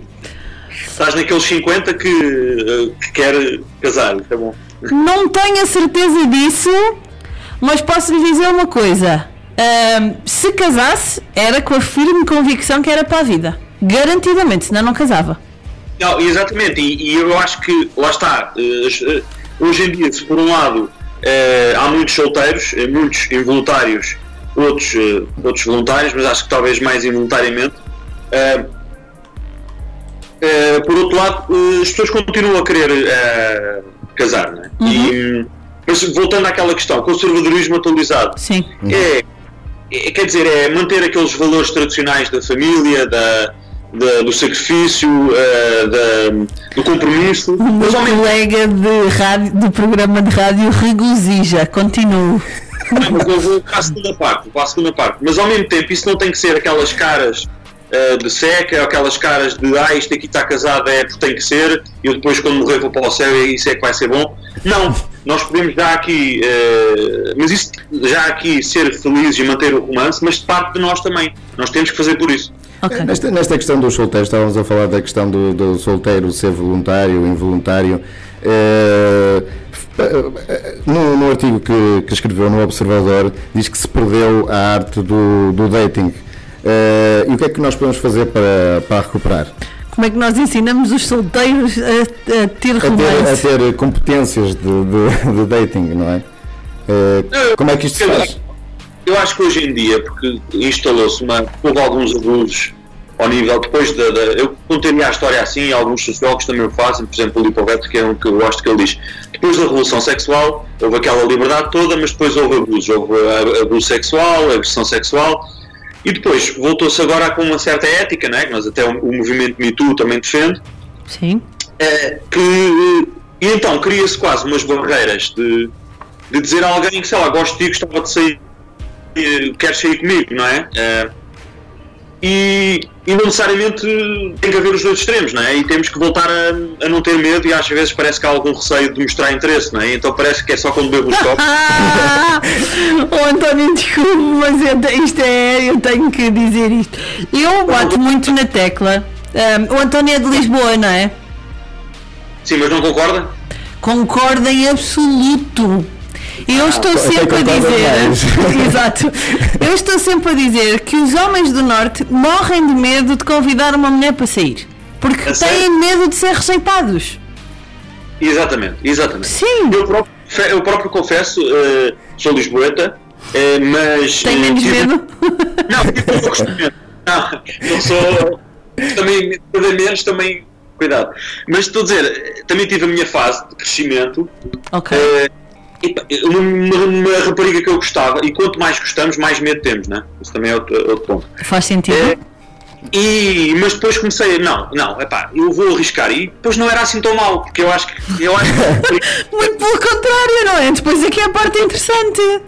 Estás naqueles 50 que, eh, que quer casar, é bom. Não tenho a certeza disso, mas posso lhe dizer uma coisa. Ahm, se casasse, era com a firme convicção que era para a vida. Garantidamente, senão não casava. Não, exatamente, e, e eu acho que, lá está, eh, eh, hoje em dia, se por um lado há muitos solteiros, muitos involuntários, outros, outros voluntários, mas acho que talvez mais involuntariamente, eh, por outro lado, eh, as pessoas continuam a querer eh, casar, não é? E, mas voltando àquela questão, conservadorismo atualizado. Sim. É, é- quer dizer, é manter aqueles valores tradicionais da família, da, da- do sacrifício, eh, da- do compromisso. O meu colega de, rádio, de programa de rádio regozija. Continuo. Mas eu vou para a segunda parte, para a segunda parte. Mas ao mesmo tempo isso não tem que ser aquelas caras eh, de seca, ou aquelas caras de ah, isto aqui está casado é porque tem que ser, e eu depois quando morrer vou para o céu e isso é que vai ser bom. Não, nós podemos já aqui, eh, mas isso já aqui ser felizes e manter o romance, mas de parte de nós também. Nós temos que fazer por isso. Nesta, nesta questão dos solteiros, estávamos a falar da questão do, do solteiro ser voluntário, involuntário. Eh, eh, no, no artigo que, que escreveu no Observador, diz que se perdeu a arte do, do dating. Eh, e o que é que nós podemos fazer para, para recuperar? Como é que nós ensinamos os solteiros a, a ter A ter, a romance? ter competências de, de- de dating, não é? Eh, como é que isto se faz? Eu acho que hoje em dia, porque instalou-se uma. houve alguns abusos ao nível, depois da. da eu contaria a história assim, alguns sociólogos também o fazem, por exemplo, o Lipovetsky, que é um que eu gosto que ele diz. Depois da Revolução Sexual, houve aquela liberdade toda, mas depois houve abusos. Houve abuso sexual, agressão sexual, e depois voltou-se agora com uma certa ética, né, que nós até o, o movimento Me Too também defende, Sim. eh, que. E então cria-se quase umas barreiras de, de dizer a alguém que, sei lá, gosto de ti, gostava de sair, eh, queres sair comigo, não é? Eh, e, e não necessariamente tem que haver os dois extremos, não é? E temos que voltar a, a não ter medo e às vezes parece que há algum receio de mostrar interesse, não é? Então parece que é só quando bebo os copos. Oh, António, desculpe, mas eu, te- isto é, eu tenho que dizer isto. Eu bato muito na tecla. Ahm, o António é de Lisboa, não é? Sim, mas não concorda? Concordo em absoluto. Eu estou até sempre a dizer, exato, eu estou sempre a dizer que os homens do Norte morrem de medo de convidar uma mulher para sair, porque sério? têm medo de ser rejeitados. Exatamente, exatamente. Sim. Eu próprio, eu próprio confesso, eh, sou lisboeta, eh, mas. Tem eh, menos tive- medo? Não, tive um pouco de medo. Não, não sou. Também, cada menos, também. Cuidado. Mas estou a dizer, também tive a minha fase de crescimento. Ok. pá, uma, uma- rapariga que eu gostava, e quanto mais gostamos, mais medo temos, né? Isso também é outro, outro ponto. Faz sentido? É, e, mas depois comecei a, não, não, epá, eu vou arriscar. E depois não era assim tão mal, porque eu acho que. Eu acho que Muito pelo contrário, não é? Depois aqui é a parte interessante.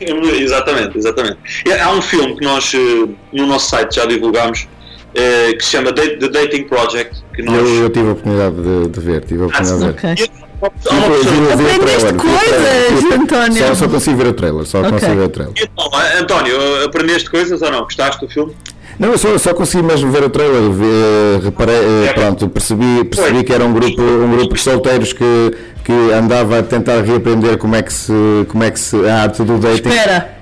Exatamente, exatamente. Há um filme que nós eh, no nosso site já divulgámos eh, que se chama The Dating Project. Que nós... Eu, eu tive a oportunidade de, de ver, tive a oportunidade de ver. Ok. Vi- o Aprendeste o trailer, coisas, vi o- António. Só, só consigo ver o trailer, só Ok. consigo ver o trailer. Então, António, aprendeste coisas ou não? Gostaste do filme? Não, eu só, só consegui mesmo ver o trailer, vi, eh, reparei, eh, É. pronto, percebi, percebi que era um grupo, um grupo de solteiros que, que andava a tentar reaprender como é que se, como é que se, a arte do dating. Espera,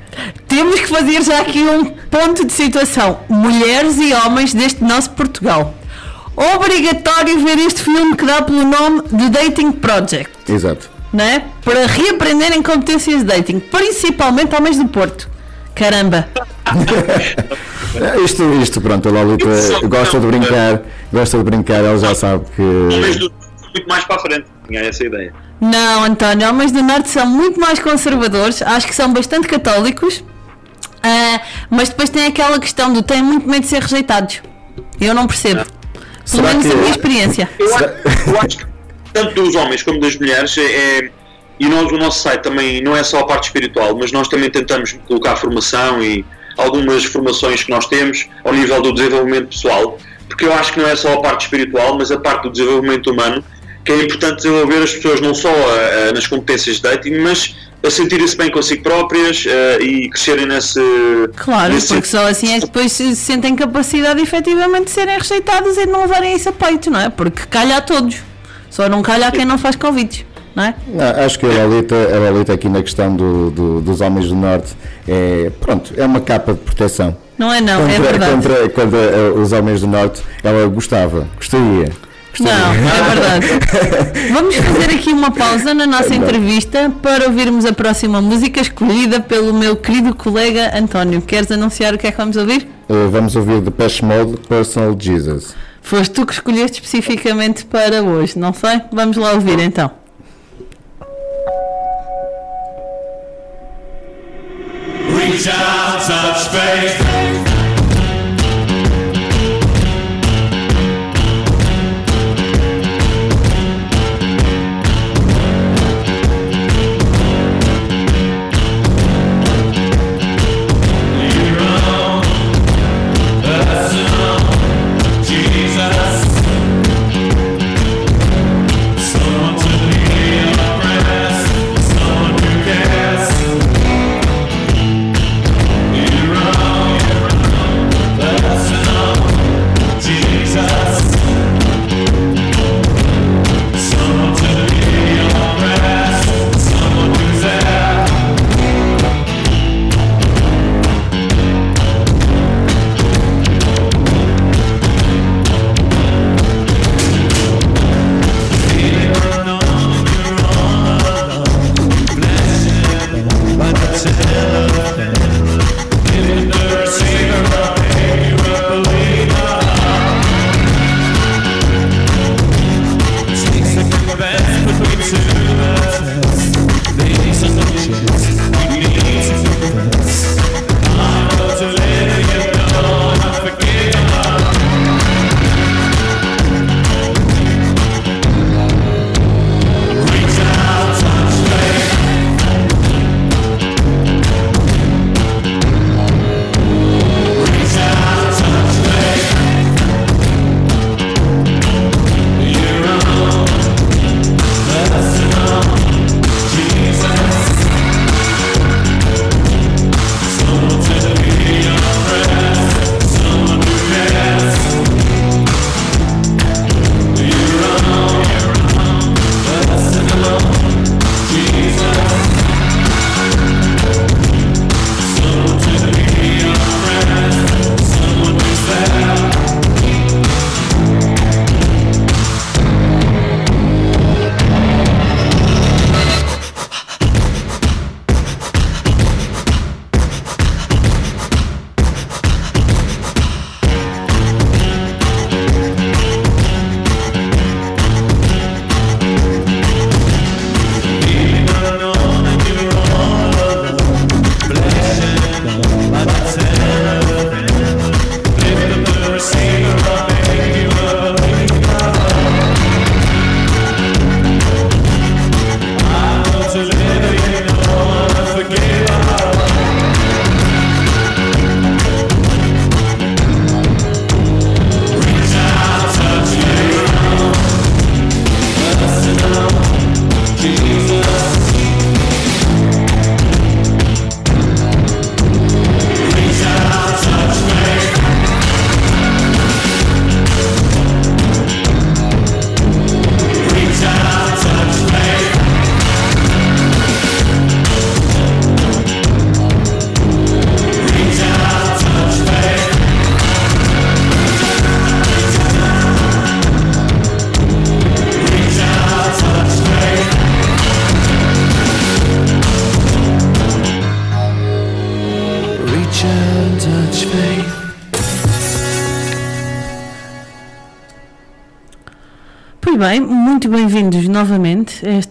temos que fazer já aqui um ponto de situação. Mulheres e homens deste nosso Portugal. Obrigatório ver este filme que dá pelo nome de Dating Project, Exato. não é? Para reaprenderem competências de dating, principalmente homens do Porto. Caramba! É, Isto, isto, pronto, a Lolita gosta de brincar, gosta de brincar, ela já sabe Homens que. do muito mais para a frente. Tinha essa ideia. Não, António, homens do Norte são muito mais conservadores, acho que são bastante católicos, ah, mas depois tem aquela questão do têm muito medo de ser rejeitados. Eu não percebo. Pelo Será menos que- a minha experiência. Eu acho, eu acho que tanto dos homens como das mulheres é, é- e nós o nosso site também não é só a parte espiritual, mas nós também tentamos colocar formação e algumas formações que nós temos ao nível do desenvolvimento pessoal, porque eu acho que não é só a parte espiritual, mas a parte do desenvolvimento humano, que é importante desenvolver as pessoas não só ah, ah, nas competências de dating, mas a sentirem-se bem consigo próprias ah, e crescerem nesse. Claro, nesse porque só assim é que depois se sentem capacidade efetivamente de serem rejeitados e de não levarem isso a peito, não é? Porque calha a todos. Só não calha a quem não faz convites, não é? Não, acho que a Lolita, a Lolita aqui na questão do, do- dos homens do Norte é, pronto, é uma capa de proteção. Não é não, é contra, verdade. contra, contra, eh, os homens do Norte, ela gostava, gostaria. Não, é verdade. Vamos fazer aqui uma pausa na nossa entrevista para ouvirmos a próxima música escolhida pelo meu querido colega António. Queres anunciar o que é que vamos ouvir? Eh, vamos ouvir The Pesh Mode Personal Jesus. Foste tu que escolheste especificamente para hoje, não sei? Vamos lá ouvir então. Reach out, touch faith.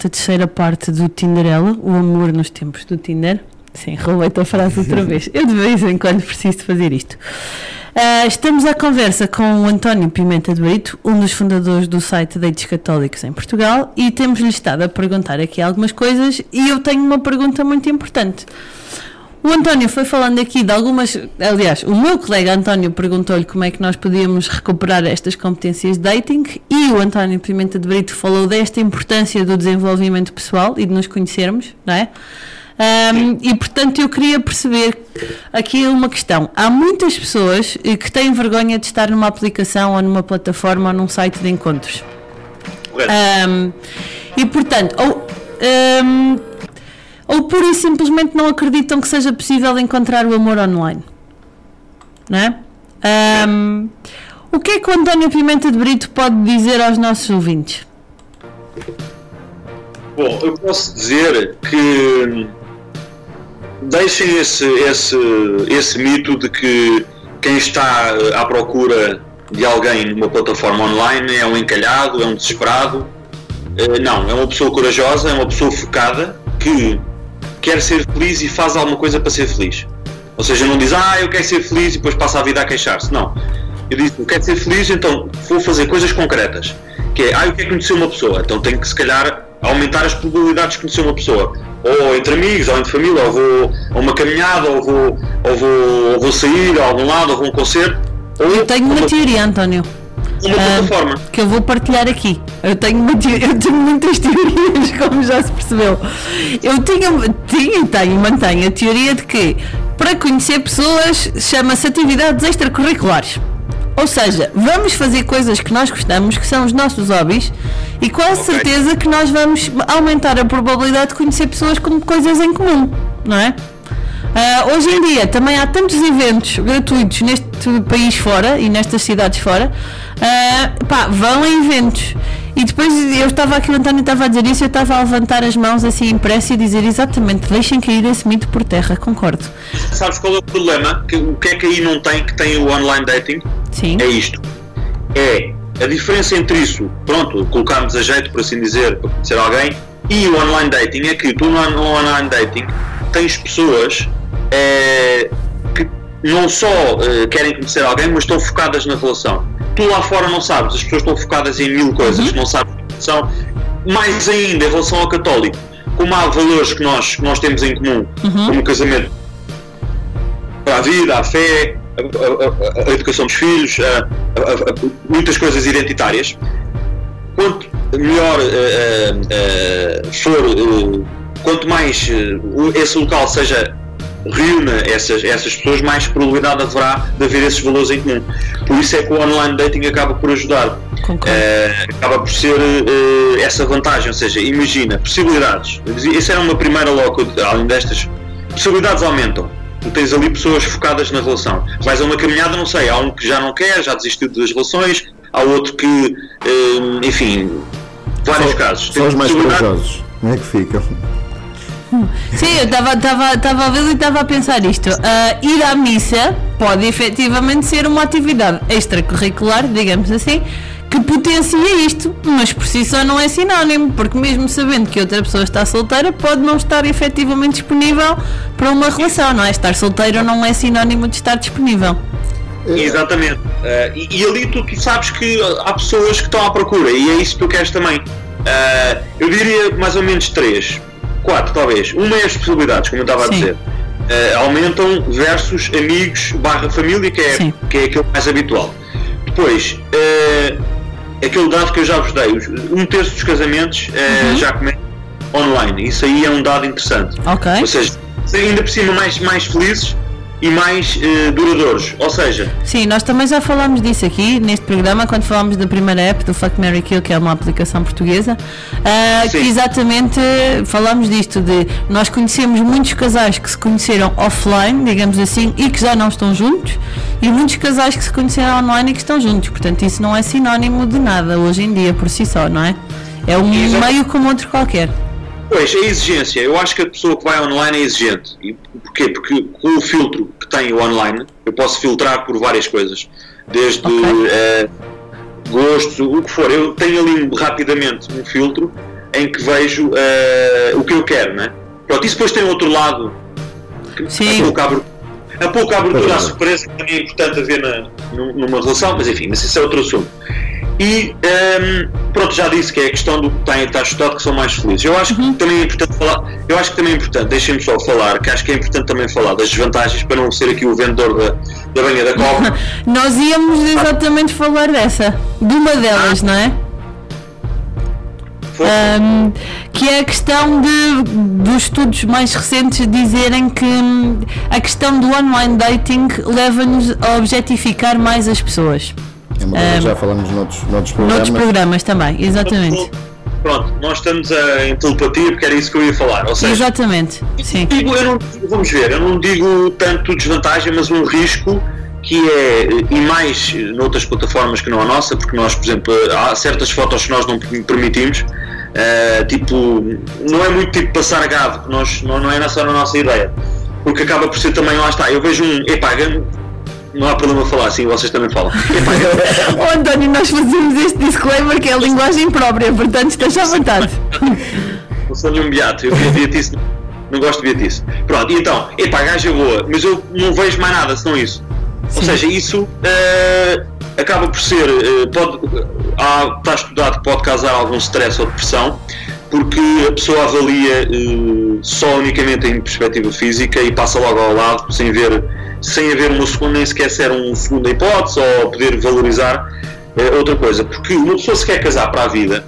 Esta terceira parte do Tinderela, o amor nos tempos do Tinder. Sim, roubei-te a frase outra vez. Eu de vez em quando preciso fazer isto. Ah, estamos à conversa com o António Pimenta de Brito, um dos fundadores do site Dates Católicos em Portugal, e temos-lhe estado a perguntar aqui algumas coisas e eu tenho uma pergunta muito importante. O António foi falando aqui de algumas. Aliás, o meu colega António perguntou-lhe como é que nós podíamos recuperar estas competências de dating e o António Pimenta de Brito falou desta importância do desenvolvimento pessoal e de nos conhecermos, não é? Ahm, e portanto eu queria perceber aqui uma questão. Há muitas pessoas que têm vergonha de estar numa aplicação ou numa plataforma ou num site de encontros. Ahm, e portanto, ou, ahm, ou pura e simplesmente não acreditam que seja possível encontrar o amor online. Não é? Ahm, o que é que o António Pimenta de Brito pode dizer aos nossos ouvintes? Bom, eu posso dizer que deixem esse, esse, esse mito de que quem está à procura de alguém numa plataforma online é um encalhado, é um desesperado. Eh, Não, é uma pessoa corajosa, é uma pessoa focada que quer ser feliz e faz alguma coisa para ser feliz. Ou seja, não diz, ah, eu quero ser feliz e depois passa a vida a queixar-se. Não. Eu disse, eu quero ser feliz, então vou fazer coisas concretas. Que é, ah, eu quero conhecer uma pessoa, então tenho que se calhar aumentar as probabilidades de conhecer uma pessoa. Ou entre amigos, ou entre família, ou vou a uma caminhada, ou vou, ou vou, ou vou sair a algum lado, ou vou a um concerto. Ou Eu tenho uma teoria, António. Uma Ah, plataforma. que eu vou partilhar aqui. Eu tenho, uma eu tenho muitas teorias, como já se percebeu. Eu tinha, tinha tenho, mantenho a teoria de que para conhecer pessoas chama-se atividades extracurriculares. Ou seja, vamos fazer coisas que nós gostamos, que são os nossos hobbies, e quase certeza que nós vamos aumentar a probabilidade de conhecer pessoas com coisas em comum, não é? Ah, hoje em dia também há tantos eventos gratuitos neste país fora e nestas cidades fora. ah, pá, vão a eventos. E depois eu estava aqui, o António estava a dizer isso, eu estava a levantar as mãos assim impresso e dizer exatamente, deixem cair esse mito por terra, concordo. Sabes qual é o problema? Que, o que é que aí não tem que tem o online dating? Sim. É isto. É a diferença entre isso, pronto, colocarmos a jeito, por assim dizer, para conhecer alguém, e o online dating é que tu no on- no online dating tens pessoas eh, que não só eh, querem conhecer alguém, mas estão focadas na relação. Tu lá fora não sabes, as pessoas estão focadas em mil coisas, não sabes são. Mais ainda em relação ao católico, como há valores que nós, que nós temos em comum, como o casamento para a vida, a fé, a, a- a- a educação dos filhos, muitas coisas identitárias. Quanto melhor eh, eh, eh, for, quanto mais esse local seja reúna essas, essas pessoas, mais probabilidade haverá de haver esses valores em comum. Por isso é que o online dating acaba por ajudar. Acaba por ser essa vantagem, ou seja, imagina, possibilidades. Essa era uma primeira logo, além destas, possibilidades aumentam. Tu tens ali pessoas focadas na relação. Vais a uma caminhada, não sei, há um que já não quer, já desistiu das relações, há outro que, enfim, vários casos. São os mais corajosos. Como é que ficam? Sim, eu estava- estava estava a ver e estava a pensar isto. Ah, ir à missa pode efetivamente ser uma atividade extracurricular, digamos assim, que potencia isto, mas por si só não é sinónimo, porque mesmo sabendo que outra pessoa está solteira, pode não estar efetivamente disponível para uma relação, não é? Estar solteiro não é sinónimo de estar disponível. Exatamente. Eh, e, e ali tu, tu sabes que há pessoas que estão à procura e é isso que tu queres também. Eh, eu diria mais ou menos três, quatro talvez. Uma é as possibilidades, como eu estava a dizer. Eh, aumentam versus amigos barra família, que é, que é aquele mais habitual. Depois, aquele dado que eu já vos dei, um terço dos casamentos eh, já começam online. Isso aí é um dado interessante. Ok. Ou seja, ainda por cima mais, mais felizes e mais eh, duradouros. Ou seja, Sim, nós também já falámos disso aqui neste programa, quando falámos da primeira app do Fuck Mary Kill, que é uma aplicação portuguesa, ah, que exatamente falámos disto de nós conhecemos muitos casais que se conheceram offline, digamos assim, e que já não estão juntos, e muitos casais que se conheceram online e que estão juntos. Portanto, isso não é sinónimo de nada hoje em dia por si só, não é? É um meio como outro qualquer. Pois, a exigência. Eu acho que a pessoa que vai online é exigente. E porquê? Porque com o filtro que tem o online, eu posso filtrar por várias coisas. Desde, eh, gostos, o que for. Eu tenho ali rapidamente um filtro em que vejo eh, o que eu quero, né? Pronto, isso depois tem outro lado. que- Sim. A pouca abertura, a pouca abertura à é. surpresa que também é importante haver na, num- numa relação, mas enfim, mas isso é outro assunto. E ehm, pronto, já disse que é a questão do que está, está estudado que são mais felizes. Eu acho que também é importante falar, eu acho que também é importante, deixem-me só falar, que acho que é importante também falar das desvantagens para não ser aqui o vendedor da, da banha da cobra. Nós íamos exatamente falar dessa, de uma delas, não é? Ahm, que é a questão de, dos estudos mais recentes dizerem que hum, a questão do online dating leva-nos a objetificar mais as pessoas. É uma coisa que já falamos noutros, noutros programas. Noutros programas também, exatamente. Pronto, nós estamos a, em telepatia porque era isso que eu ia falar. Ou seja, Exatamente, sim. digo, eu não, vamos ver, eu não digo tanto desvantagem, mas um risco que é, e mais noutras plataformas que não a nossa, porque nós, por exemplo, há certas fotos que nós não permitimos, eh, tipo, não é muito tipo passar gado, que nós, não, não é nessa a nossa ideia, porque acaba por ser também, lá está, eu vejo um, epá, não há problema falar assim, vocês também falam. Oh, António, nós fazemos este disclaimer que é a linguagem própria, portanto esteja à vontade. não sou nenhum beato, eu beatice, não gosto de beatice. Pronto, e então, epá, a gaja é boa, mas eu não vejo mais nada senão isso. Ou seja, isso eh, acaba por ser, eh, pode, há- está estudado que pode causar algum stress ou depressão, porque a pessoa avalia eh, só unicamente em perspectiva física e passa logo ao lado sem ver, sem haver uma segunda, nem sequer ser uma segunda hipótese ou poder valorizar eh, outra coisa. Porque uma pessoa se quer casar para a vida,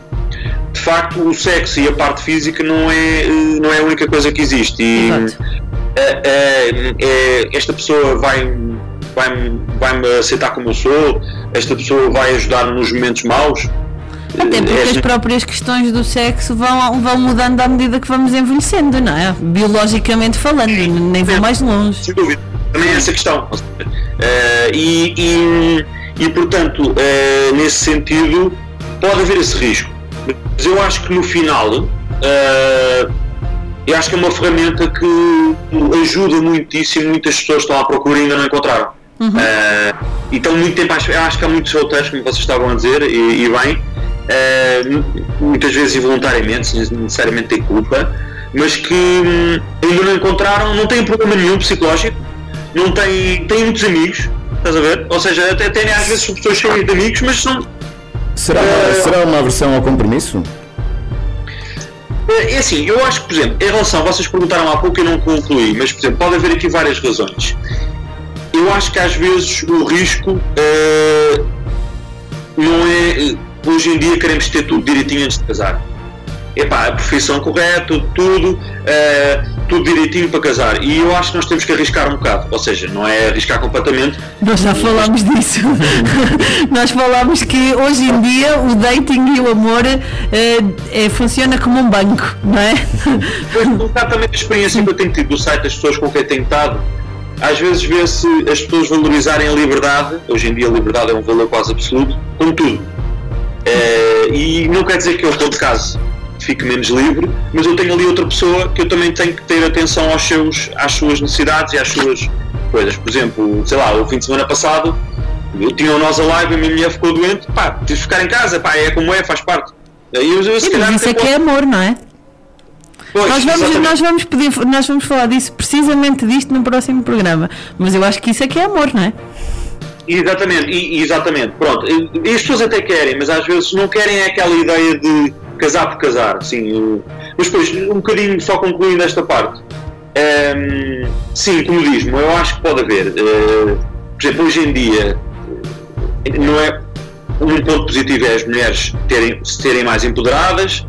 de facto o sexo e a parte física não é, eh, não é a única coisa que existe. E, eh, esta pessoa vai vai-me vai-me aceitar como eu sou, esta pessoa vai ajudar-me nos momentos maus. Até porque Eh, as próprias questões do sexo vão, vão mudando à medida que vamos envelhecendo, não é? Biologicamente falando, nem vou mais longe. Sem dúvida. Também é essa questão. Eh, e, e, e, portanto, eh, nesse sentido, pode haver esse risco. Mas eu acho que no final, eh, eu acho que é uma ferramenta que ajuda muitíssimo. Muitas pessoas estão à procura e ainda não encontraram. Eh, e estão muito tempo, eu acho que há muitos solteiros, como vocês estavam a dizer, e, e bem, muitas vezes involuntariamente, sem necessariamente ter culpa, mas que hum, ainda não encontraram, não têm problema nenhum psicológico, não têm, têm muitos amigos, estás a ver? Ou seja, até têm às vezes pessoas cheias de amigos, mas não. Será, uma, Eh, será uma aversão ao compromisso? É assim, eu acho que, por exemplo, em relação, vocês perguntaram há pouco e não concluí, mas, por exemplo, pode haver aqui várias razões. Eu acho que às vezes o risco eh, não é. eh, Hoje em dia queremos ter tudo direitinho antes de casar. Epá, a profissão correta, tudo, eh, tudo direitinho para casar. E eu acho que nós temos que arriscar um bocado. Ou seja, não é arriscar completamente, Nós já falámos disso. Nós falámos que hoje em dia o dating e o amor eh, eh, funciona como um banco, não é? Pois, um bocado também a experiência que eu tenho tido do site das pessoas com quem tenho estado, às vezes vê-se as pessoas valorizarem a liberdade, hoje em dia a liberdade é um valor quase absoluto, como tudo. Eh, e não quer dizer que eu, por caso, fique menos livre, mas eu tenho ali outra pessoa que eu também tenho que ter atenção aos seus, às suas necessidades e às suas coisas. Por exemplo, sei lá, o fim de semana passado, eu tinha o nós a live, a minha mulher ficou doente, pá, tive de ficar em casa, pá, é como é, faz parte. E eu, eu, se Sim, calhar, mas isso é que é amor, não é? Pois, nós, vamos, exatamente. nós, vamos pedir, nós vamos falar disso, precisamente disto, no próximo programa. Mas eu acho que isso é que é amor, não é? Exatamente, exatamente, pronto. As pessoas até querem, mas às vezes não querem é aquela ideia de casar por casar, sim. Mas depois, um bocadinho só concluindo esta parte. Ehm, sim, como diz-me, eu acho que pode haver. eh, por exemplo, hoje em dia, eh, não é. Um ponto positivo é as mulheres terem, se terem mais empoderadas,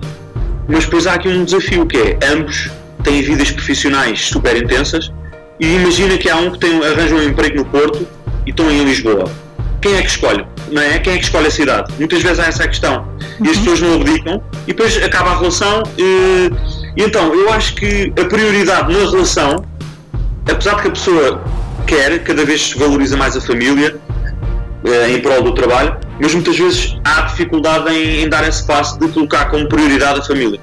mas depois há aqui um desafio que é ambos têm vidas profissionais super intensas e imagina que há um que tem, arranja um emprego no Porto e estão em Lisboa. Quem é que escolhe? Não é? Quem é que escolhe a cidade? Muitas vezes há essa questão. E as pessoas não abdicam e depois acaba a relação. eh, E, então, eu acho que a prioridade na relação, apesar de que a pessoa quer, cada vez valoriza mais a família eh, em prol do trabalho, mas muitas vezes há dificuldade em, em dar esse passo de colocar como prioridade a família.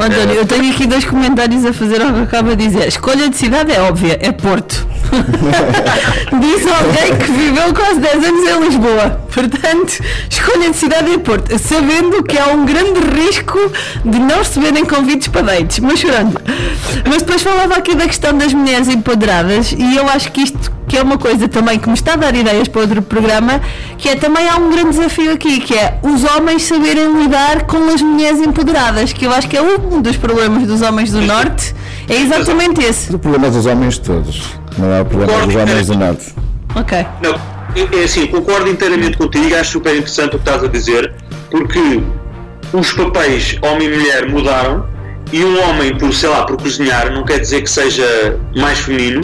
Ó, António, eu tenho aqui dois comentários a fazer ao que acaba de dizer. Escolha de cidade é óbvia, é Porto. Diz alguém que viveu quase 10 anos em Lisboa. Portanto, escolha de cidade é Porto, sabendo que há um grande risco de não receberem convites para dates. Mas chorando. Mas depois falava aqui da questão das mulheres empoderadas e eu acho que isto que é uma coisa também que me está a dar ideias para outro programa, que é também há um grande desafio aqui, que é os homens saberem lidar com as mulheres empoderadas, que eu acho que é um dos problemas dos homens do Norte, é exatamente esse. O problema dos homens todos, não é o problema dos homens do Norte. Ok. Não, é é assim, concordo inteiramente contigo, acho super interessante o que estás a dizer, porque os papéis homem e mulher mudaram e um homem, por, sei lá, por cozinhar, não quer dizer que seja mais feminino,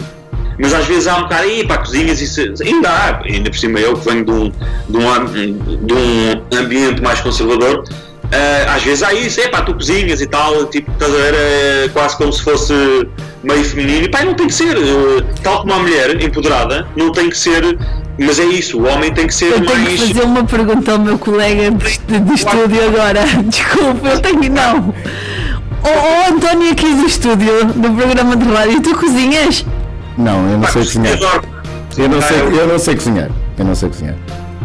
mas às vezes há um bocado, aí para cozinhas, isso, ainda há, ainda por cima eu que venho de um, de um, de um ambiente mais conservador, ah, às vezes há isso, é pá, tu cozinhas e tal, tipo, estás a ver, é quase como se fosse meio feminino, e pá, não tem que ser, eh, tal como a mulher empoderada, não tem que ser, mas é isso, o homem tem que ser Eu tenho que mais. fazer uma pergunta ao meu colega de, de- de estúdio agora. Desculpa, eu tenho não. Oh, António aqui do estúdio, do programa de rádio, tu cozinhas? Não, eu não sei cozinhar. Eu não sei, eu não sei cozinhar. Eu não sei cozinhar.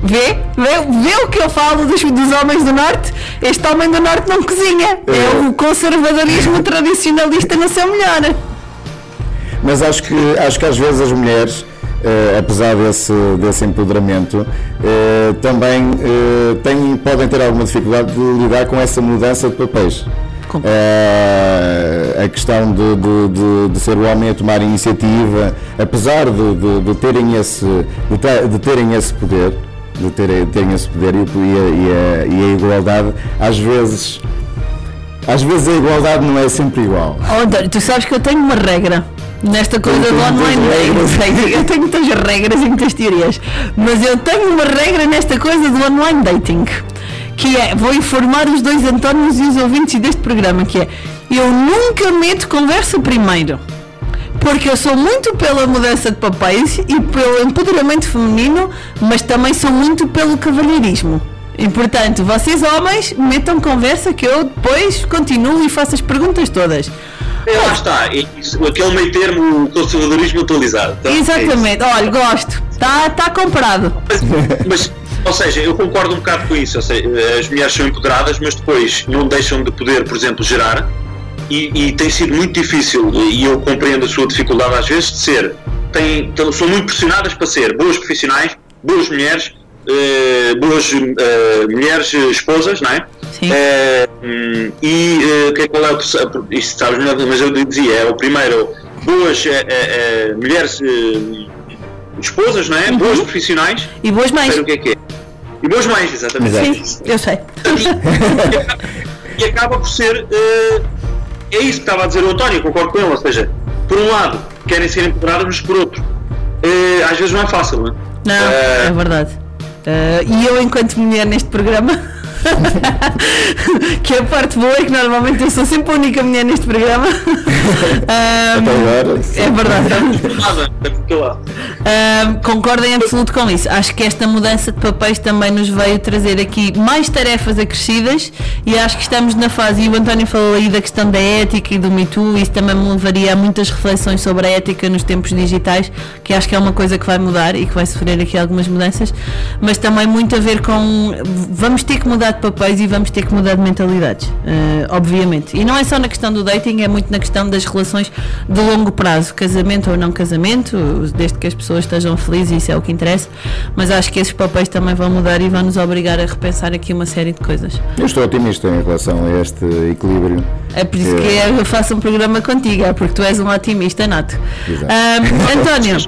Vê? Vê, vê o que eu falo dos, dos homens do Norte? Este homem do Norte não cozinha. É o conservadorismo tradicionalista no seu melhor. Mas acho que, acho que às vezes as mulheres, eh, apesar desse, desse empoderamento, eh, também eh, têm, podem ter alguma dificuldade de lidar com essa mudança de papéis. Eh, a questão de, de, de- de ser o homem a tomar iniciativa, apesar de, terem, esse, de, ter- de terem esse poder, de terem, terem esse poder e, e a, e a- e a igualdade, às vezes, às vezes a igualdade não é sempre igual. Oh, António, tu sabes que eu tenho uma regra nesta coisa do online dating. Eu tenho muitas regras e muitas teorias. Mas eu tenho uma regra nesta coisa do online dating. Que é, vou informar os dois Antónios e os ouvintes deste programa, que é, eu nunca meto conversa primeiro. Porque eu sou muito pela mudança de papéis e pelo empoderamento feminino, mas também sou muito pelo cavalheirismo. E portanto, vocês homens, metam conversa que eu depois continuo e faço as perguntas todas. É, lá está, é isso, aquele meio termo, conservadorismo atualizado. Então, é. Exatamente, olha, gosto. Está tá comprado. Mas, ou seja, eu concordo um bocado com isso. Seja, as mulheres são empoderadas, mas depois não deixam de poder, por exemplo, gerar. E, e tem sido muito difícil, e eu compreendo a sua dificuldade às vezes, de ser. Têm, são muito pressionadas para ser boas profissionais, boas mulheres, eh, boas eh, mulheres eh, esposas, não é? Eh, hum, e eh, que, qual é o? Isto sabes melhor, mas eu dizia, é o primeiro, boas eh, eh, eh, mulheres eh, esposas, não é? Boas profissionais. E boas mães. Sei o que é que é. E boas mães, exatamente. Sim, eu sei. E acaba por ser. eh, é isso que estava a dizer o António, concordo com ele. Ou seja, por um lado, querem ser empoderadas, mas por outro, eh, às vezes não é fácil, não é? Não, Eh, é verdade. Eh, e eu, enquanto mulher neste programa, que é a parte boa é que normalmente eu sou sempre a única mulher neste programa. Sim. é verdade. É. Ahm, concordo em absoluto com isso. Acho que esta mudança de papéis também nos veio trazer aqui mais tarefas acrescidas e acho que estamos na fase, e o António falou aí da questão da ética e do Me Too, isso também me levaria a muitas reflexões sobre a ética nos tempos digitais, que acho que é uma coisa que vai mudar e que vai sofrer aqui algumas mudanças, mas também muito a ver com vamos ter que mudar de papéis e vamos ter que mudar de mentalidades, eh, obviamente. E não é só na questão do dating, é muito na questão das relações de longo prazo, casamento ou não casamento, desde que as pessoas estejam felizes, isso é o que interessa. Mas acho que esses papéis também vão mudar e vão nos obrigar a repensar aqui uma série de coisas. Eu estou otimista em relação a este equilíbrio. É por isso que eu faço um programa contigo, é porque tu és um otimista nato. António,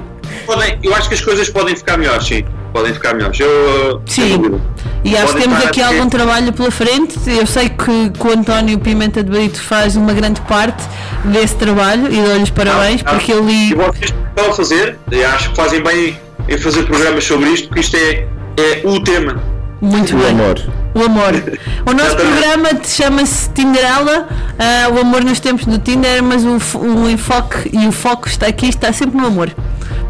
Podem, eu acho que as coisas podem ficar melhores, sim. Podem ficar melhores. Eu, Sim. E acho que temos aqui algum trabalho pela frente. Eu sei que, que o António Pimenta de Brito faz uma grande parte desse trabalho e dou-lhes parabéns Não, não. porque ele. E vocês estão a fazer, eu acho que fazem bem em fazer programas sobre isto, porque isto é, é o tema. Muito O bem. amor. O amor. O nosso programa chama-se Tinderela, ah, o amor nos tempos do Tinder, mas o, o enfoque e o foco está aqui, está sempre no amor.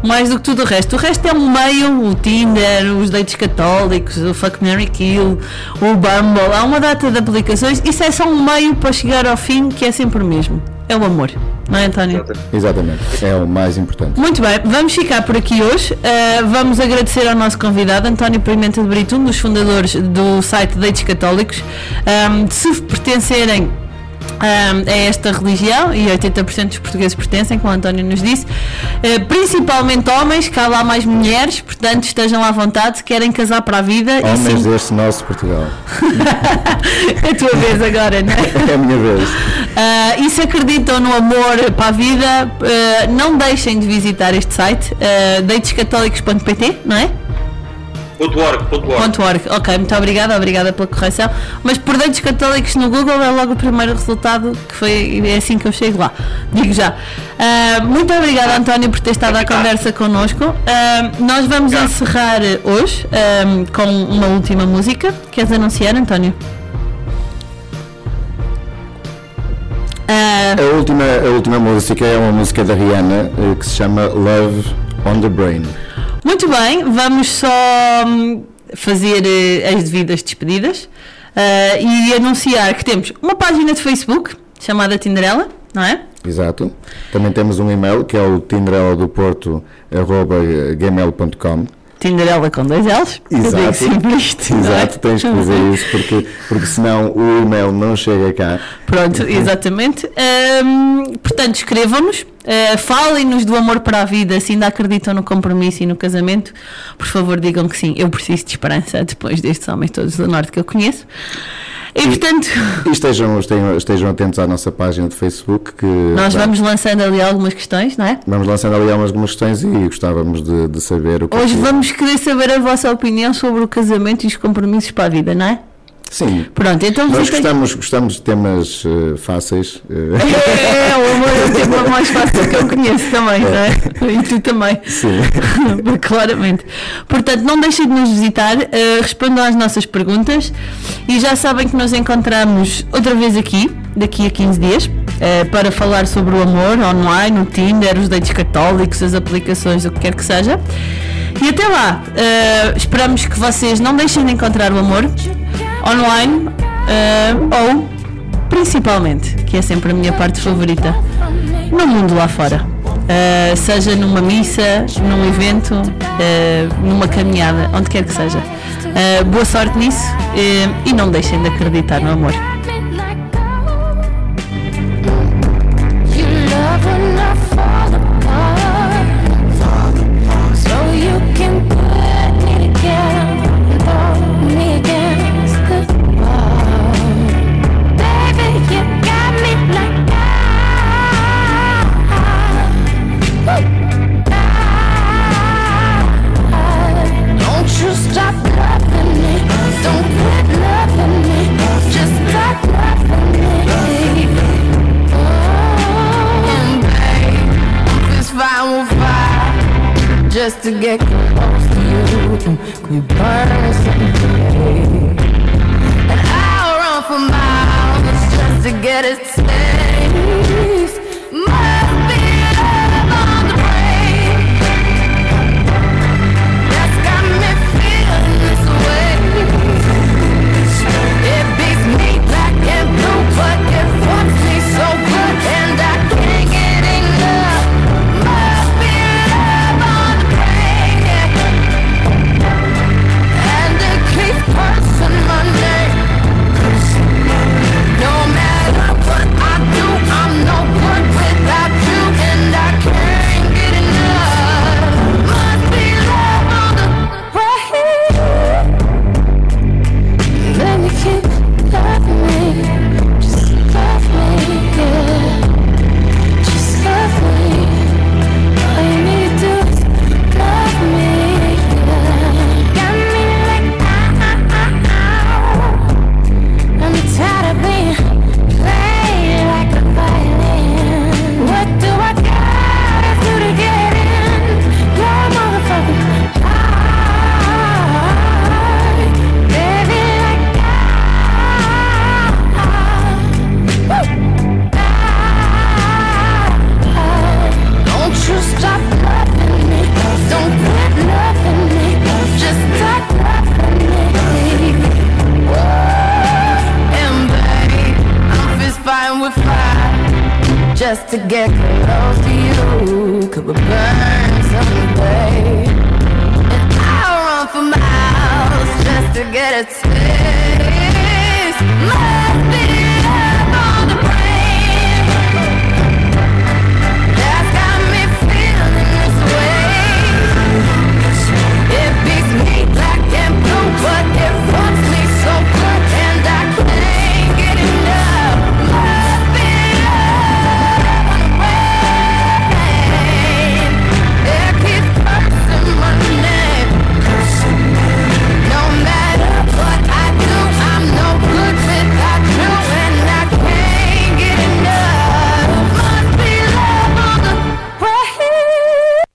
Mais do que tudo o resto. O resto é um meio, o Tinder, os dates católicos, o Fuck Mary Kill, o Bumble, há uma data de aplicações. Isso é só um meio para chegar ao fim que é sempre o mesmo. É o amor, não é António? Exatamente, é o mais importante. Muito bem, vamos ficar por aqui hoje. Uh, vamos agradecer ao nosso convidado, António Pimenta de Brito, um dos fundadores do site Dates Católicos. Um, se pertencerem um, a esta religião, e 80% dos portugueses pertencem, como o António nos disse, uh, principalmente homens, cá lá mais mulheres, portanto estejam à vontade, se querem casar para a vida. Homens sim- deste nosso Portugal. é a tua vez agora, não é? É a minha vez. Uh, e se acreditam no amor para a vida, uh, não deixem de visitar este site, uh, datescatólicos.pt, não é? .org, .org. Ok, muito obrigada, obrigada pela correção. Mas por dados católicos no Google é logo o primeiro resultado que foi é assim que eu chego lá. Digo já. Ah, muito obrigada, António, por ter estado à conversa connosco. Ah, nós vamos encerrar hoje ah, com uma última música. Queres anunciar, António? Ah, A última, a última música é uma música da Rihanna eh, que se chama Love on the Brain. Muito bem, vamos só hum, fazer eh, as devidas despedidas eh, e anunciar que temos uma página de Facebook chamada Tinderela, não é? Exato. Também temos um e-mail que é o tinderela-do-porto.gmail.com Tinderela com dois L's. Eu Exato. sempre isto, é? Exato, tens que dizer isso porque, porque senão o e-mail não chega cá. Pronto, exatamente. Hum, portanto, escrevam-nos, eh, falem-nos do amor para a vida, se ainda acreditam no compromisso e no casamento. Por favor, digam que sim, eu preciso de esperança depois destes homens todos do Norte que eu conheço. E portanto, E estejam, estejam, estejam atentos à nossa página de Facebook que nós vai- vamos lançando ali algumas questões, não é? vamos lançando ali algumas questões e gostávamos de, de saber o que é Hoje que- vamos querer saber a vossa opinião sobre o casamento e os compromissos para a vida, não é? Sim. Pronto, então Nós gostamos, gostamos de temas eh, fáceis. eh, É, o amor é o tema mais fácil que eu conheço também, não é? E tu também. Sim. Claramente. Portanto, não deixem de nos visitar, eh, respondam às nossas perguntas e já sabem que nos encontramos outra vez aqui, daqui a 15 dias, eh, para falar sobre o amor online, o Tinder, os dates católicos, as aplicações, o que quer que seja. E até lá, eh, esperamos que vocês não deixem de encontrar o amor online eh, ou, principalmente, que é sempre a minha parte favorita, no mundo lá fora. Uh, seja numa missa, num evento, uh, numa caminhada, onde quer que seja. Uh, boa sorte nisso uh, e não deixem de acreditar no amor. Just to get close to you. Can we burn something? And I'll run for miles just to get taste. Must